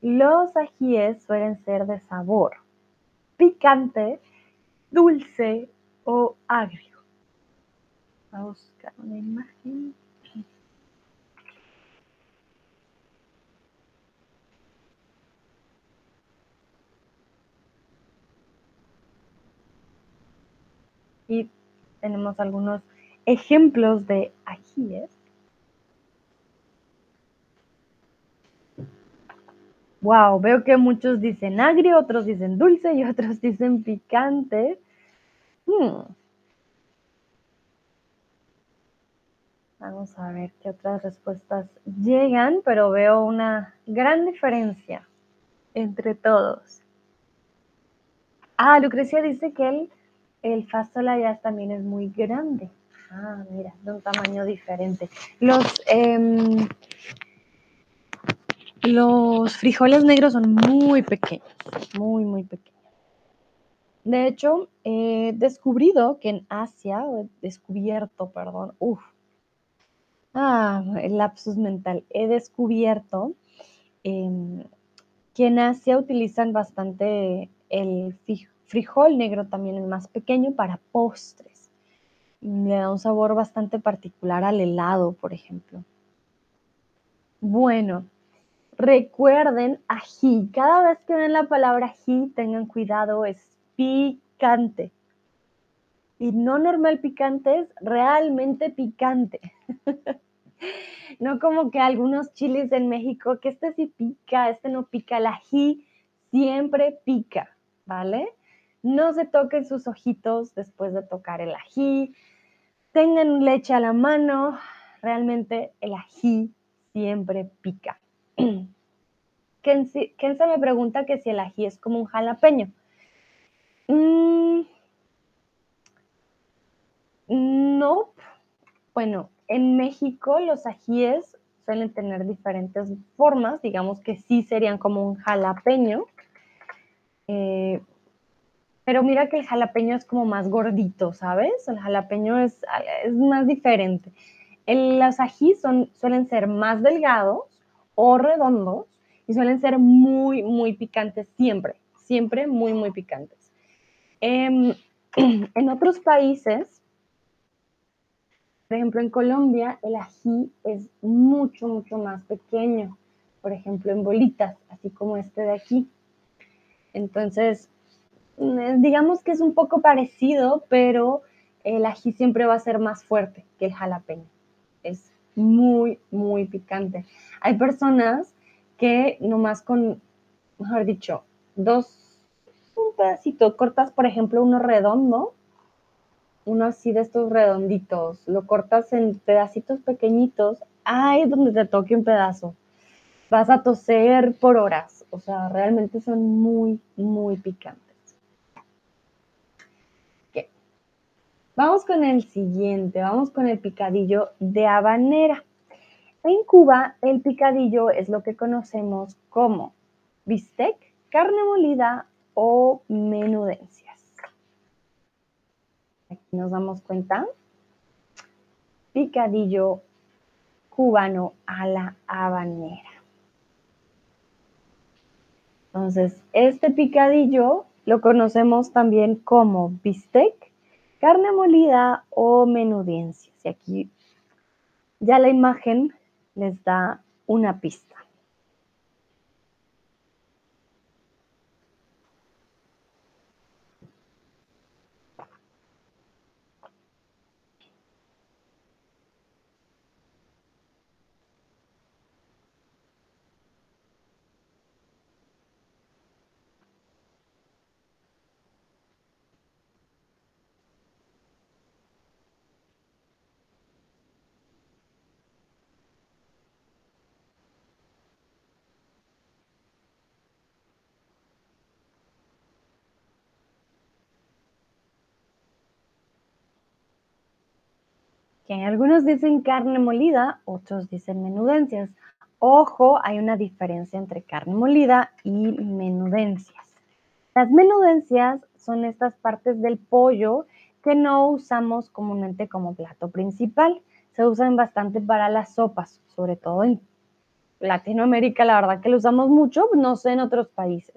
Los ajíes suelen ser de sabor picante, dulce o agrio. Vamos a buscar una imagen. Y tenemos algunos ejemplos de ajíes. Wow, veo que muchos dicen agrio, otros dicen dulce y otros dicen picante. Hmm. Vamos a ver qué otras respuestas llegan, pero veo una gran diferencia entre todos. Ah, Lucrecia dice que el, el fasola ya también es muy grande. Ah, mira, de un tamaño diferente. Los, em, los frijoles negros son muy pequeños, muy, muy pequeños. De hecho, he descubrido que en Asia, he descubierto, perdón, uff, ah, el lapsus mental, he descubierto em, que en Asia utilizan bastante el frijol negro, también el más pequeño, para postres. Le da un sabor bastante particular al helado, por ejemplo. Bueno, Recuerden ají. Cada vez que ven la palabra ají, tengan cuidado, es picante. Y no normal picante, es realmente picante. no como que algunos chiles en México, que este sí pica, este no pica. El ají siempre pica, ¿vale? No se toquen sus ojitos después de tocar el ají. Tengan leche a la mano. Realmente el ají siempre pica. Kenza me pregunta que si el ají es como un jalapeño. Mm, no. Bueno, en México los ajíes suelen tener diferentes formas, digamos que sí serían como un jalapeño. Eh, pero mira que el jalapeño es como más gordito, ¿sabes? El jalapeño es, más diferente. los son, suelen ser más delgados o redondos y suelen ser muy, muy picantes siempre, siempre muy, muy picantes. Em, en otros países, por ejemplo en Colombia, el ají es mucho, mucho más pequeño, por ejemplo en bolitas, así como este de aquí. Entonces, mm, digamos que es un poco parecido, pero el ají siempre va a ser más fuerte que el jalapeño. Es muy, muy picante. Hay personas que nomás con, mejor dicho, dos, un pedacito, cortas, por ejemplo, uno redondo, uno así de estos redonditos, lo cortas en pedacitos pequeñitos, ay, donde te toque un pedazo. Vas a toser por horas, o sea, realmente son muy, muy picantes. Vamos con el siguiente, vamos con el picadillo de habanera. En Cuba, el picadillo es lo que conocemos como bistec, carne molida o menudencias. Aquí nos damos cuenta. Picadillo cubano a la habanera. Entonces, este picadillo lo conocemos también como bistec, carne molida o menudencias. Y aquí ya la imagen les da una pista. Algunos dicen carne molida, otros dicen menudencias. Ojo, hay una diferencia entre carne molida y menudencias. Las menudencias son estas partes del pollo que no usamos comúnmente como plato principal. Se usan bastante para las sopas, sobre todo en Latinoamérica, la verdad que lo usamos mucho, no sé en otros países.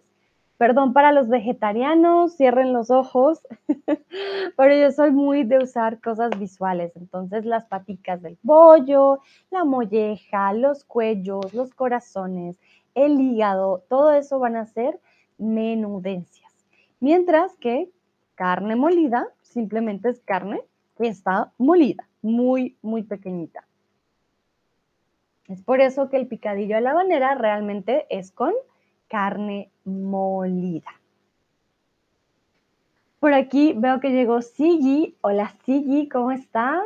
Perdón para los vegetarianos, cierren los ojos, pero yo soy muy de usar cosas visuales. Entonces, las paticas del pollo, la molleja, los cuellos, los corazones, el hígado, todo eso van a ser menudencias. Mientras que carne molida simplemente es carne que está molida, muy, muy pequeñita. Es por eso que el picadillo a la habanera realmente es con carne molida. Por aquí veo que llegó Sigi. Hola Sigi, ¿cómo estás?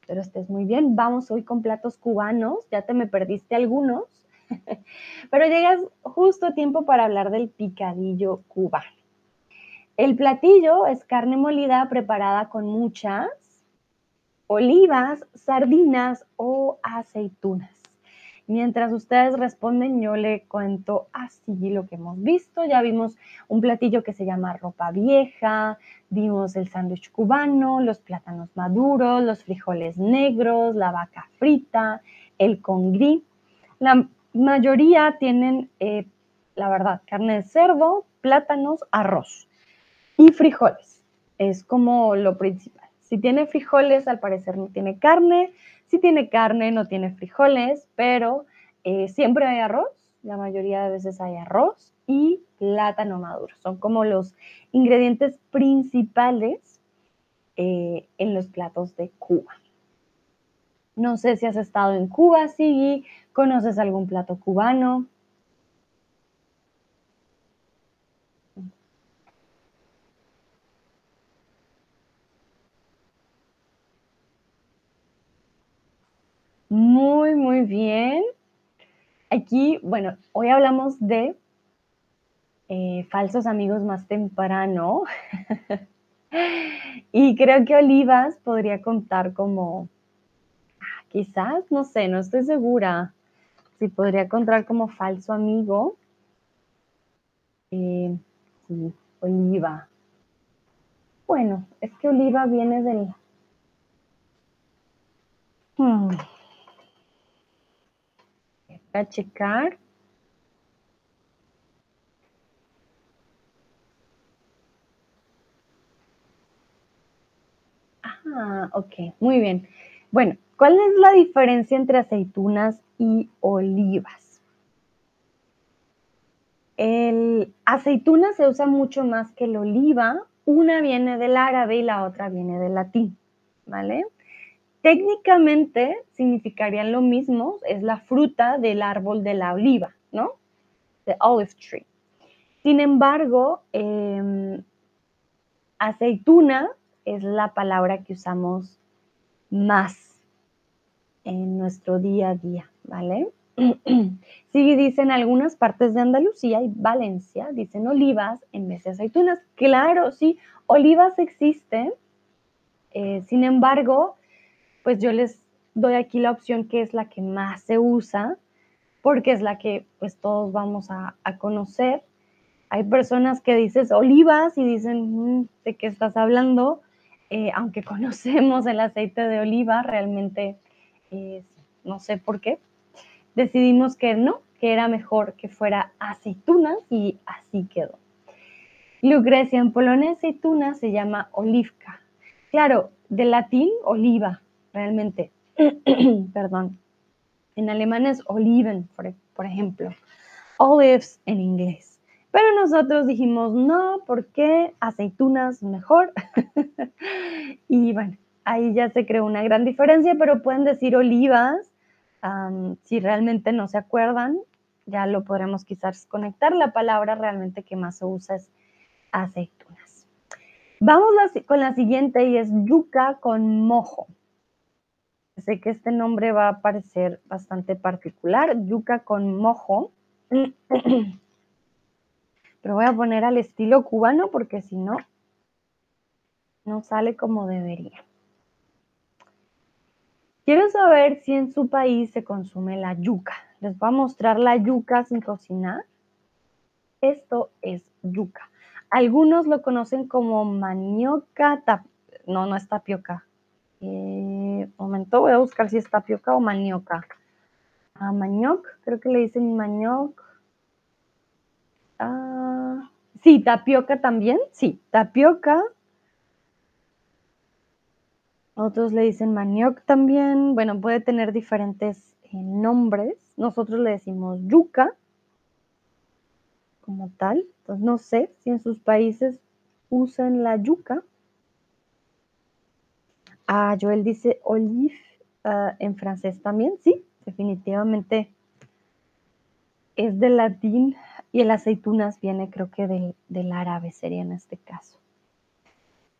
Espero estés muy bien. Vamos hoy con platos cubanos. Ya te me perdiste algunos. Pero llegas justo a tiempo para hablar del picadillo cubano. El platillo es carne molida preparada con muchas olivas, sardinas o aceitunas. Mientras ustedes responden, yo le cuento así lo que hemos visto. Ya vimos un platillo que se llama ropa vieja, vimos el sándwich cubano, los plátanos maduros, los frijoles negros, la vaca frita, el congrí. La mayoría tienen, eh, la verdad, carne de cerdo, plátanos, arroz y frijoles. Es como lo principal. Si tiene frijoles, al parecer no tiene carne. Si tiene carne, no tiene frijoles, pero eh, siempre hay arroz. La mayoría de veces hay arroz y plátano maduro. Son como los ingredientes principales eh, en los platos de Cuba. No sé si has estado en Cuba, Sigui, conoces algún plato cubano. Muy, muy bien. Aquí, bueno, hoy hablamos de eh, falsos amigos más temprano. y creo que Olivas podría contar como, ah, quizás, no sé, no estoy segura si podría contar como falso amigo. Eh, sí, Oliva. Bueno, es que Oliva viene del... Hmm a checar. Ah, ok, muy bien. Bueno, ¿cuál es la diferencia entre aceitunas y olivas? El aceituna se usa mucho más que el oliva. Una viene del árabe y la otra viene del latín, ¿vale? Técnicamente significarían lo mismo, es la fruta del árbol de la oliva, ¿no? The olive tree. Sin embargo, em, aceituna es la palabra que usamos más en nuestro día a día, ¿vale? Sí, dicen algunas partes de Andalucía y Valencia, dicen olivas en vez de aceitunas. Claro, sí, olivas existen, eh, sin embargo, pues yo les doy aquí la opción que es la que más se usa, porque es la que pues todos vamos a, conocer. Hay personas que dices olivas y dicen, mm, ¿de qué estás hablando? Eh, aunque conocemos el aceite de oliva, realmente no sé por qué. Decidimos que no, que era mejor que fuera aceitunas y así quedó. Lucrecia, en polonés aceituna se llama olivka. Claro, de latín oliva, realmente. Perdón. En alemán es Oliven, por, ejemplo. Olives en inglés. Pero nosotros dijimos, no, ¿por qué aceitunas mejor? y bueno, ahí ya se creó una gran diferencia, pero pueden decir olivas. si realmente no se acuerdan, ya lo podremos quizás conectar. La palabra realmente que más se usa es aceitunas. Vamos con la siguiente y es yuca con mojo. Sé que este nombre va a parecer bastante particular, yuca con mojo. Pero voy a poner al estilo cubano porque si no, no sale como debería. Quiero saber si en su país se consume la yuca. Les voy a mostrar la yuca sin cocinar. Esto es yuca. Algunos lo conocen como manioca, no, no es tapioca. Eh, momento, voy a buscar si es tapioca o manioca. Ah, manioc, creo que le dicen manioc. Ah, sí, tapioca también, sí, tapioca. Otros le dicen manioc también. Bueno, puede tener diferentes eh, nombres. Nosotros le decimos yuca como tal. Entonces no sé si en sus países usan la yuca. Ah, Joel dice olive ah, en francés también. Sí, definitivamente es del latín y el aceitunas viene creo que del, del árabe sería en este caso.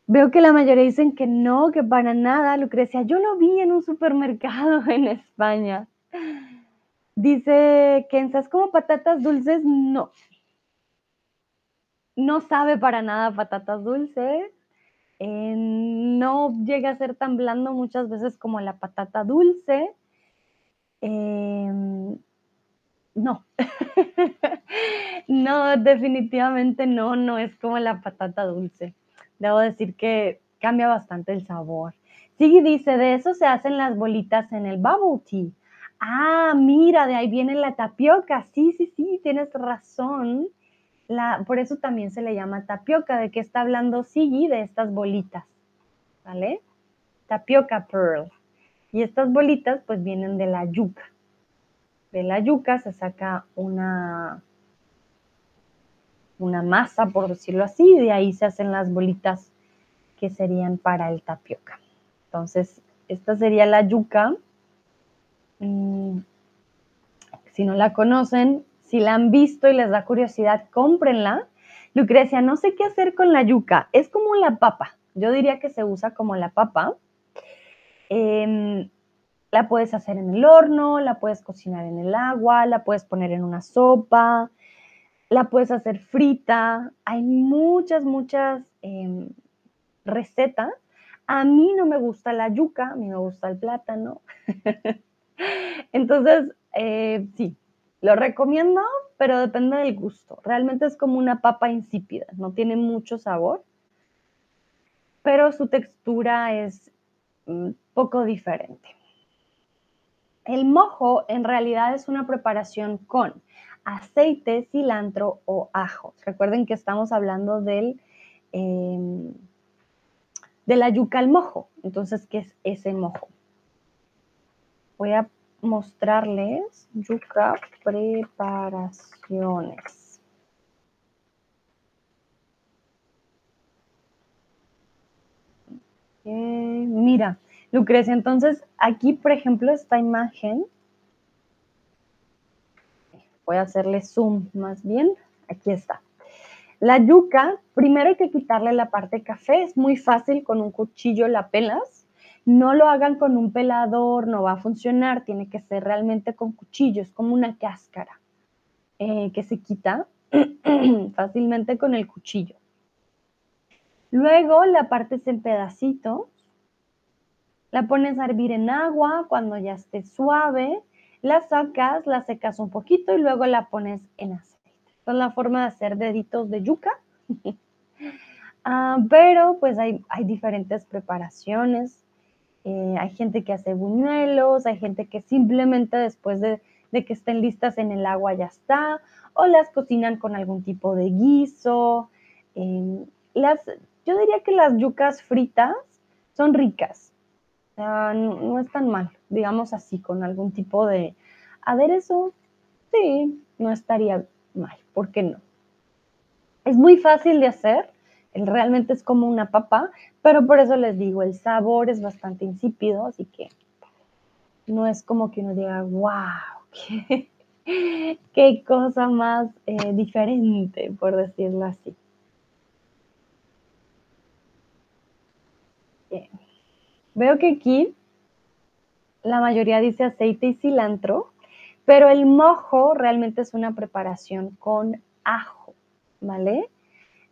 Veo que la mayoría dicen que no, que para nada, Lucrecia. Yo lo vi en un supermercado en España. Dice en como patatas dulces, no. No sabe para nada patatas dulces. Eh, no llega a ser tan blando muchas veces como la patata dulce. Em, no. no, definitivamente no, no es como la patata dulce debo decir que cambia bastante el sabor. Sí, dice, de eso se hacen las bolitas en el bubble tea. Ah, mira, de ahí viene la tapioca. Sí, sí, sí, tienes razón. Por eso también se le llama tapioca. ¿De qué está hablando Siggy? De estas bolitas. ¿Vale? Tapioca pearl. Y estas bolitas pues vienen de la yuca. De la yuca se saca una, una masa, por decirlo así, y de ahí se hacen las bolitas que serían para el tapioca. Entonces, esta sería la yuca. Mm, si no la conocen, si la han visto y les da curiosidad, cómprenla. Lucrecia, no sé qué hacer con la yuca. Es como la papa. Yo diría que se usa como la papa. Em, la puedes hacer en el horno, la puedes cocinar en el agua, la puedes poner en una sopa, la puedes hacer frita, hay muchas, muchas em, recetas. A mí no me gusta la yuca, a mí me gusta el plátano. Entonces, eh, sí, lo recomiendo, pero depende del gusto. Realmente es como una papa insípida, no tiene mucho sabor, pero su textura es mm, poco diferente. El mojo en realidad es una preparación con aceite, cilantro o ajo. Recuerden que estamos hablando del, em, yuca al mojo. Entonces, ¿qué es ese mojo? Voy a mostrarles yuca preparaciones. mira, Lucrecia, entonces aquí, por ejemplo, esta imagen Voy a hacerle zoom más bien. Aquí está. La yuca, primero hay que quitarle la parte café. Es muy fácil, con un cuchillo la pelas. No lo hagan con un pelador, no va a funcionar. Tiene que ser realmente con cuchillo. Es como una cáscara eh, que se quita fácilmente con el cuchillo. Luego la partes en pedacitos. La pones a hervir en agua cuando ya esté suave la sacas, la secas un poquito y luego la pones en aceite. Es la forma de hacer deditos de yuca. Ah, pero pues hay, hay, diferentes preparaciones. Eh, hay gente que hace buñuelos, hay gente que simplemente después de, que estén listas en el agua ya está, o las cocinan con algún tipo de guiso. Eh, las, yo diría que las yucas fritas son ricas, no, es tan mal, digamos así, con algún tipo de aderezo, sí, no estaría mal, ¿por qué no? Es muy fácil de hacer, realmente es como una papa, pero por eso les digo, el sabor es bastante insípido, así que no es como que uno diga, wow, qué, cosa más eh, diferente, por decirlo así. Bien. Veo que aquí la mayoría dice aceite y cilantro, pero el mojo realmente es una preparación con ajo, ¿vale?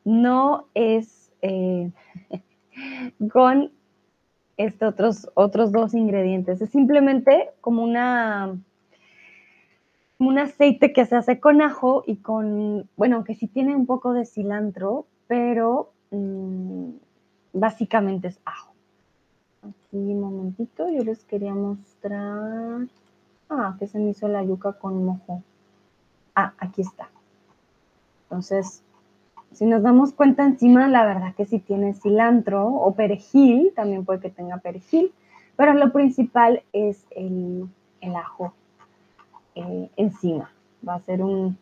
No es eh, con este otros, otros dos ingredientes. Es simplemente como una un aceite que se hace con ajo y con, bueno, que sí tiene un poco de cilantro, pero mmm, básicamente es ajo. Aquí un momentito, yo les quería mostrar. Ah, que se me hizo la yuca con mojo. Ah, aquí está. Entonces, si nos damos cuenta encima, la verdad que sí tiene cilantro o perejil, también puede que tenga perejil, pero lo principal es el, ajo eh, encima. Va a ser un,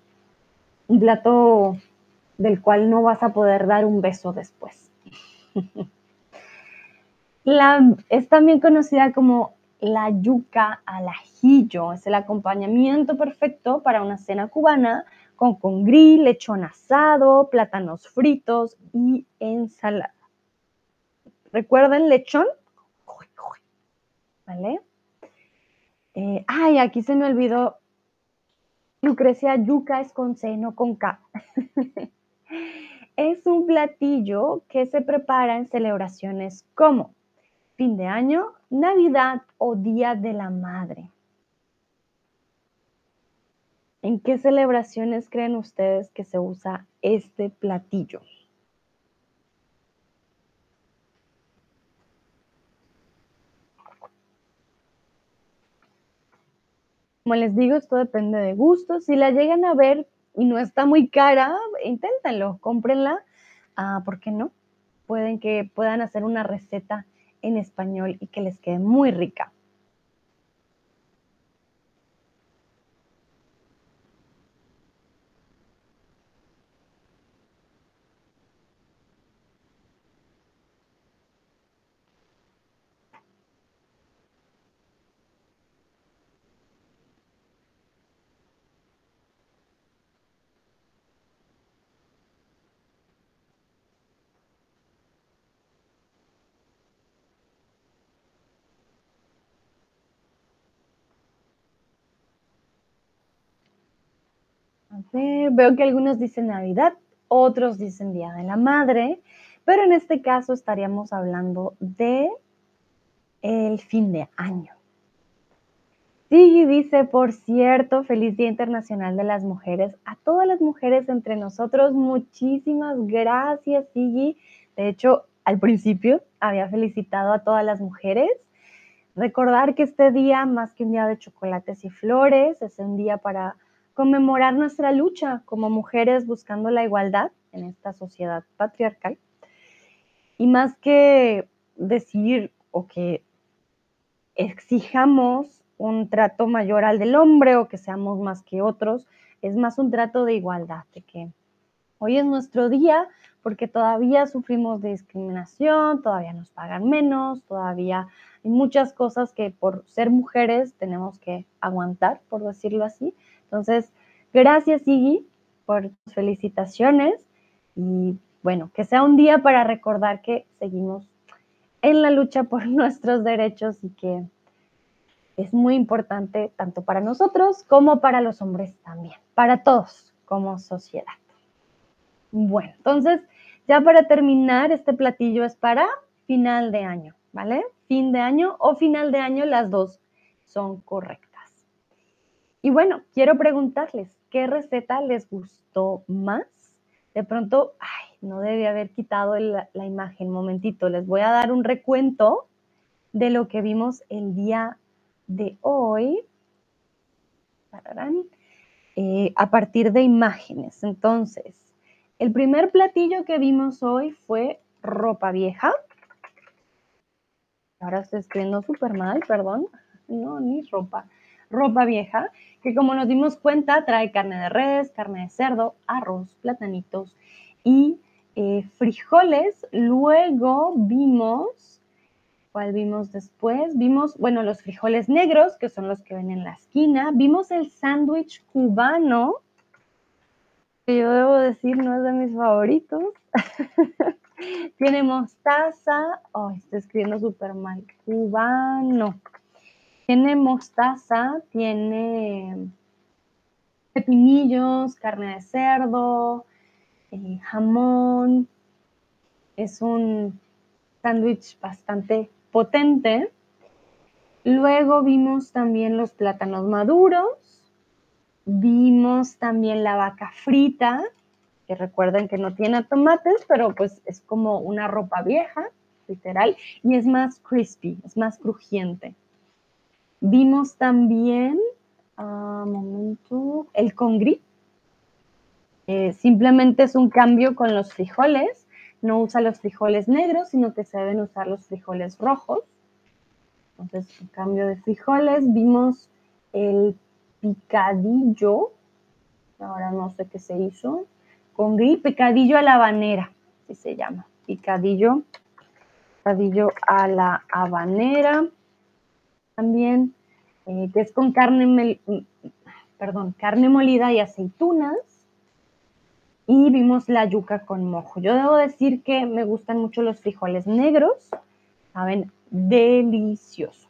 un plato del cual no vas a poder dar un beso después. La, es también conocida como la yuca al ajillo. Es el acompañamiento perfecto para una cena cubana con congrí, lechón asado, plátanos fritos y ensalada. ¿Recuerden lechón? ¿Vale? Eh, ay, aquí se me olvidó. Lucrecia, yuca es con C, no con K. es un platillo que se prepara en celebraciones como fin de año, Navidad o Día de la Madre. ¿En qué celebraciones creen ustedes que se usa este platillo? Como les digo, esto depende de gustos. Si la llegan a ver y no está muy cara, inténtenlo, cómprenla. Ah, ¿Por qué no? Pueden que puedan hacer una receta en español y que les quede muy rica. Veo que algunos dicen Navidad, otros dicen Día de la Madre, pero en este caso estaríamos hablando de el fin de año. Sí, dice, por cierto, feliz Día Internacional de las Mujeres. A todas las mujeres entre nosotros, muchísimas gracias, Sigui. De hecho, al principio había felicitado a todas las mujeres. Recordar que este día, más que un día de chocolates y flores, es un día para conmemorar nuestra lucha como mujeres buscando la igualdad en esta sociedad patriarcal. Y más que decir o que exijamos un trato mayor al del hombre o que seamos más que otros, es más un trato de igualdad, de que hoy es nuestro día porque todavía sufrimos discriminación, todavía nos pagan menos, todavía hay muchas cosas que por ser mujeres tenemos que aguantar, por decirlo así. Entonces, gracias, Iggy, por tus felicitaciones y bueno, que sea un día para recordar que seguimos en la lucha por nuestros derechos y que es muy importante tanto para nosotros como para los hombres también, para todos como sociedad. Bueno, entonces, ya para terminar, este platillo es para final de año, ¿vale? Fin de año o final de año, las dos son correctas. Y bueno, quiero preguntarles, ¿qué receta les gustó más? De pronto, ay, no debí haber quitado la imagen, momentito, les voy a dar un recuento de lo que vimos el día de hoy. Eh, a partir de imágenes. Entonces, el primer platillo que vimos hoy fue ropa vieja. Ahora estoy escribiendo súper mal, perdón. No, ni ropa ropa vieja, que como nos dimos cuenta trae carne de res, carne de cerdo, arroz, platanitos y eh, frijoles. Luego vimos, ¿cuál vimos después? Vimos, bueno, los frijoles negros, que son los que ven en la esquina. Vimos el sándwich cubano, que yo debo decir no es de mis favoritos. Tiene mostaza, oh, estoy escribiendo súper mal, cubano. Tiene mostaza, tiene pepinillos, carne de cerdo, jamón. Es un sándwich bastante potente. Luego vimos también los plátanos maduros, vimos también la vaca frita, que recuerden que no tiene tomates, pero pues es como una ropa vieja, literal, y es más crispy, es más crujiente. Vimos también, uh, momento, el congri. Eh, simplemente es un cambio con los frijoles. No usa los frijoles negros, sino que se deben usar los frijoles rojos. Entonces, un cambio de frijoles. Vimos el picadillo. Ahora no sé qué se hizo. Congri, picadillo a la habanera, así se llama. Picadillo, picadillo a la habanera también, eh, que es con carne, perdón, carne molida y aceitunas. Y vimos la yuca con mojo. Yo debo decir que me gustan mucho los frijoles negros. Saben, delicioso.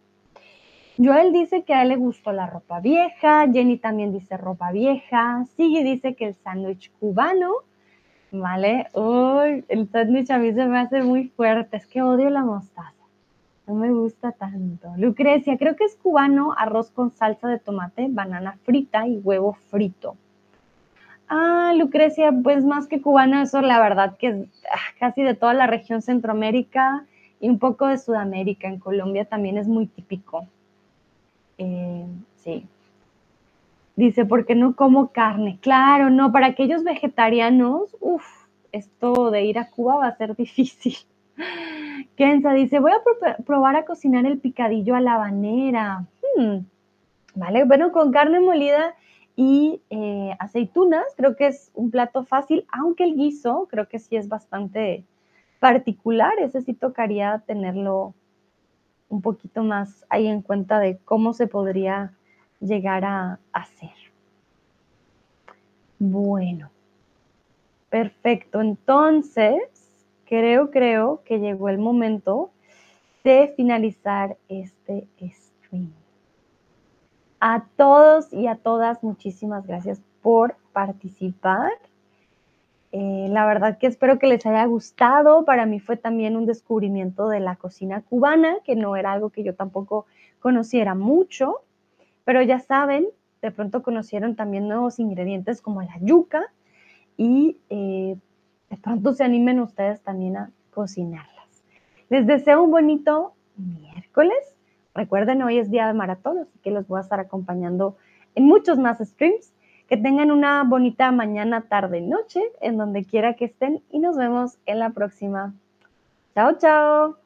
Joel dice que a él le gustó la ropa vieja, Jenny también dice ropa vieja, Sigue dice que el sándwich cubano, ¿vale? El sándwich a mí se me hace muy fuerte, es que odio la mostaza. No me gusta tanto. Lucrecia, creo que es cubano, arroz con salsa de tomate, banana frita y huevo frito. Ah, Lucrecia, pues más que cubano, eso la verdad que es ah, casi de toda la región Centroamérica y un poco de Sudamérica. En Colombia también es muy típico. Eh, sí. Dice, ¿por qué no como carne? Claro, no, para aquellos vegetarianos, uff, esto de ir a Cuba va a ser difícil. Kenza dice, voy a probar a cocinar el picadillo a la habanera. Hmm, vale, bueno, con carne molida y eh, aceitunas, creo que es un plato fácil, aunque el guiso creo que sí es bastante particular, ese sí tocaría tenerlo un poquito más ahí en cuenta de cómo se podría llegar a hacer. Bueno, perfecto. Entonces, creo, creo que llegó el momento de finalizar este stream. A todos y a todas, muchísimas gracias por participar. Eh, la verdad que espero que les haya gustado. Para mí fue también un descubrimiento de la cocina cubana, que no era algo que yo tampoco conociera mucho, pero ya saben, de pronto conocieron también nuevos ingredientes como la yuca y eh, de pronto se animen ustedes también a cocinarlas. Les deseo un bonito miércoles. Recuerden, hoy es día de maratón, así que los voy a estar acompañando en muchos más streams. Que tengan una bonita mañana, tarde, noche, en donde quiera que estén y nos vemos en la próxima. Chao, chao.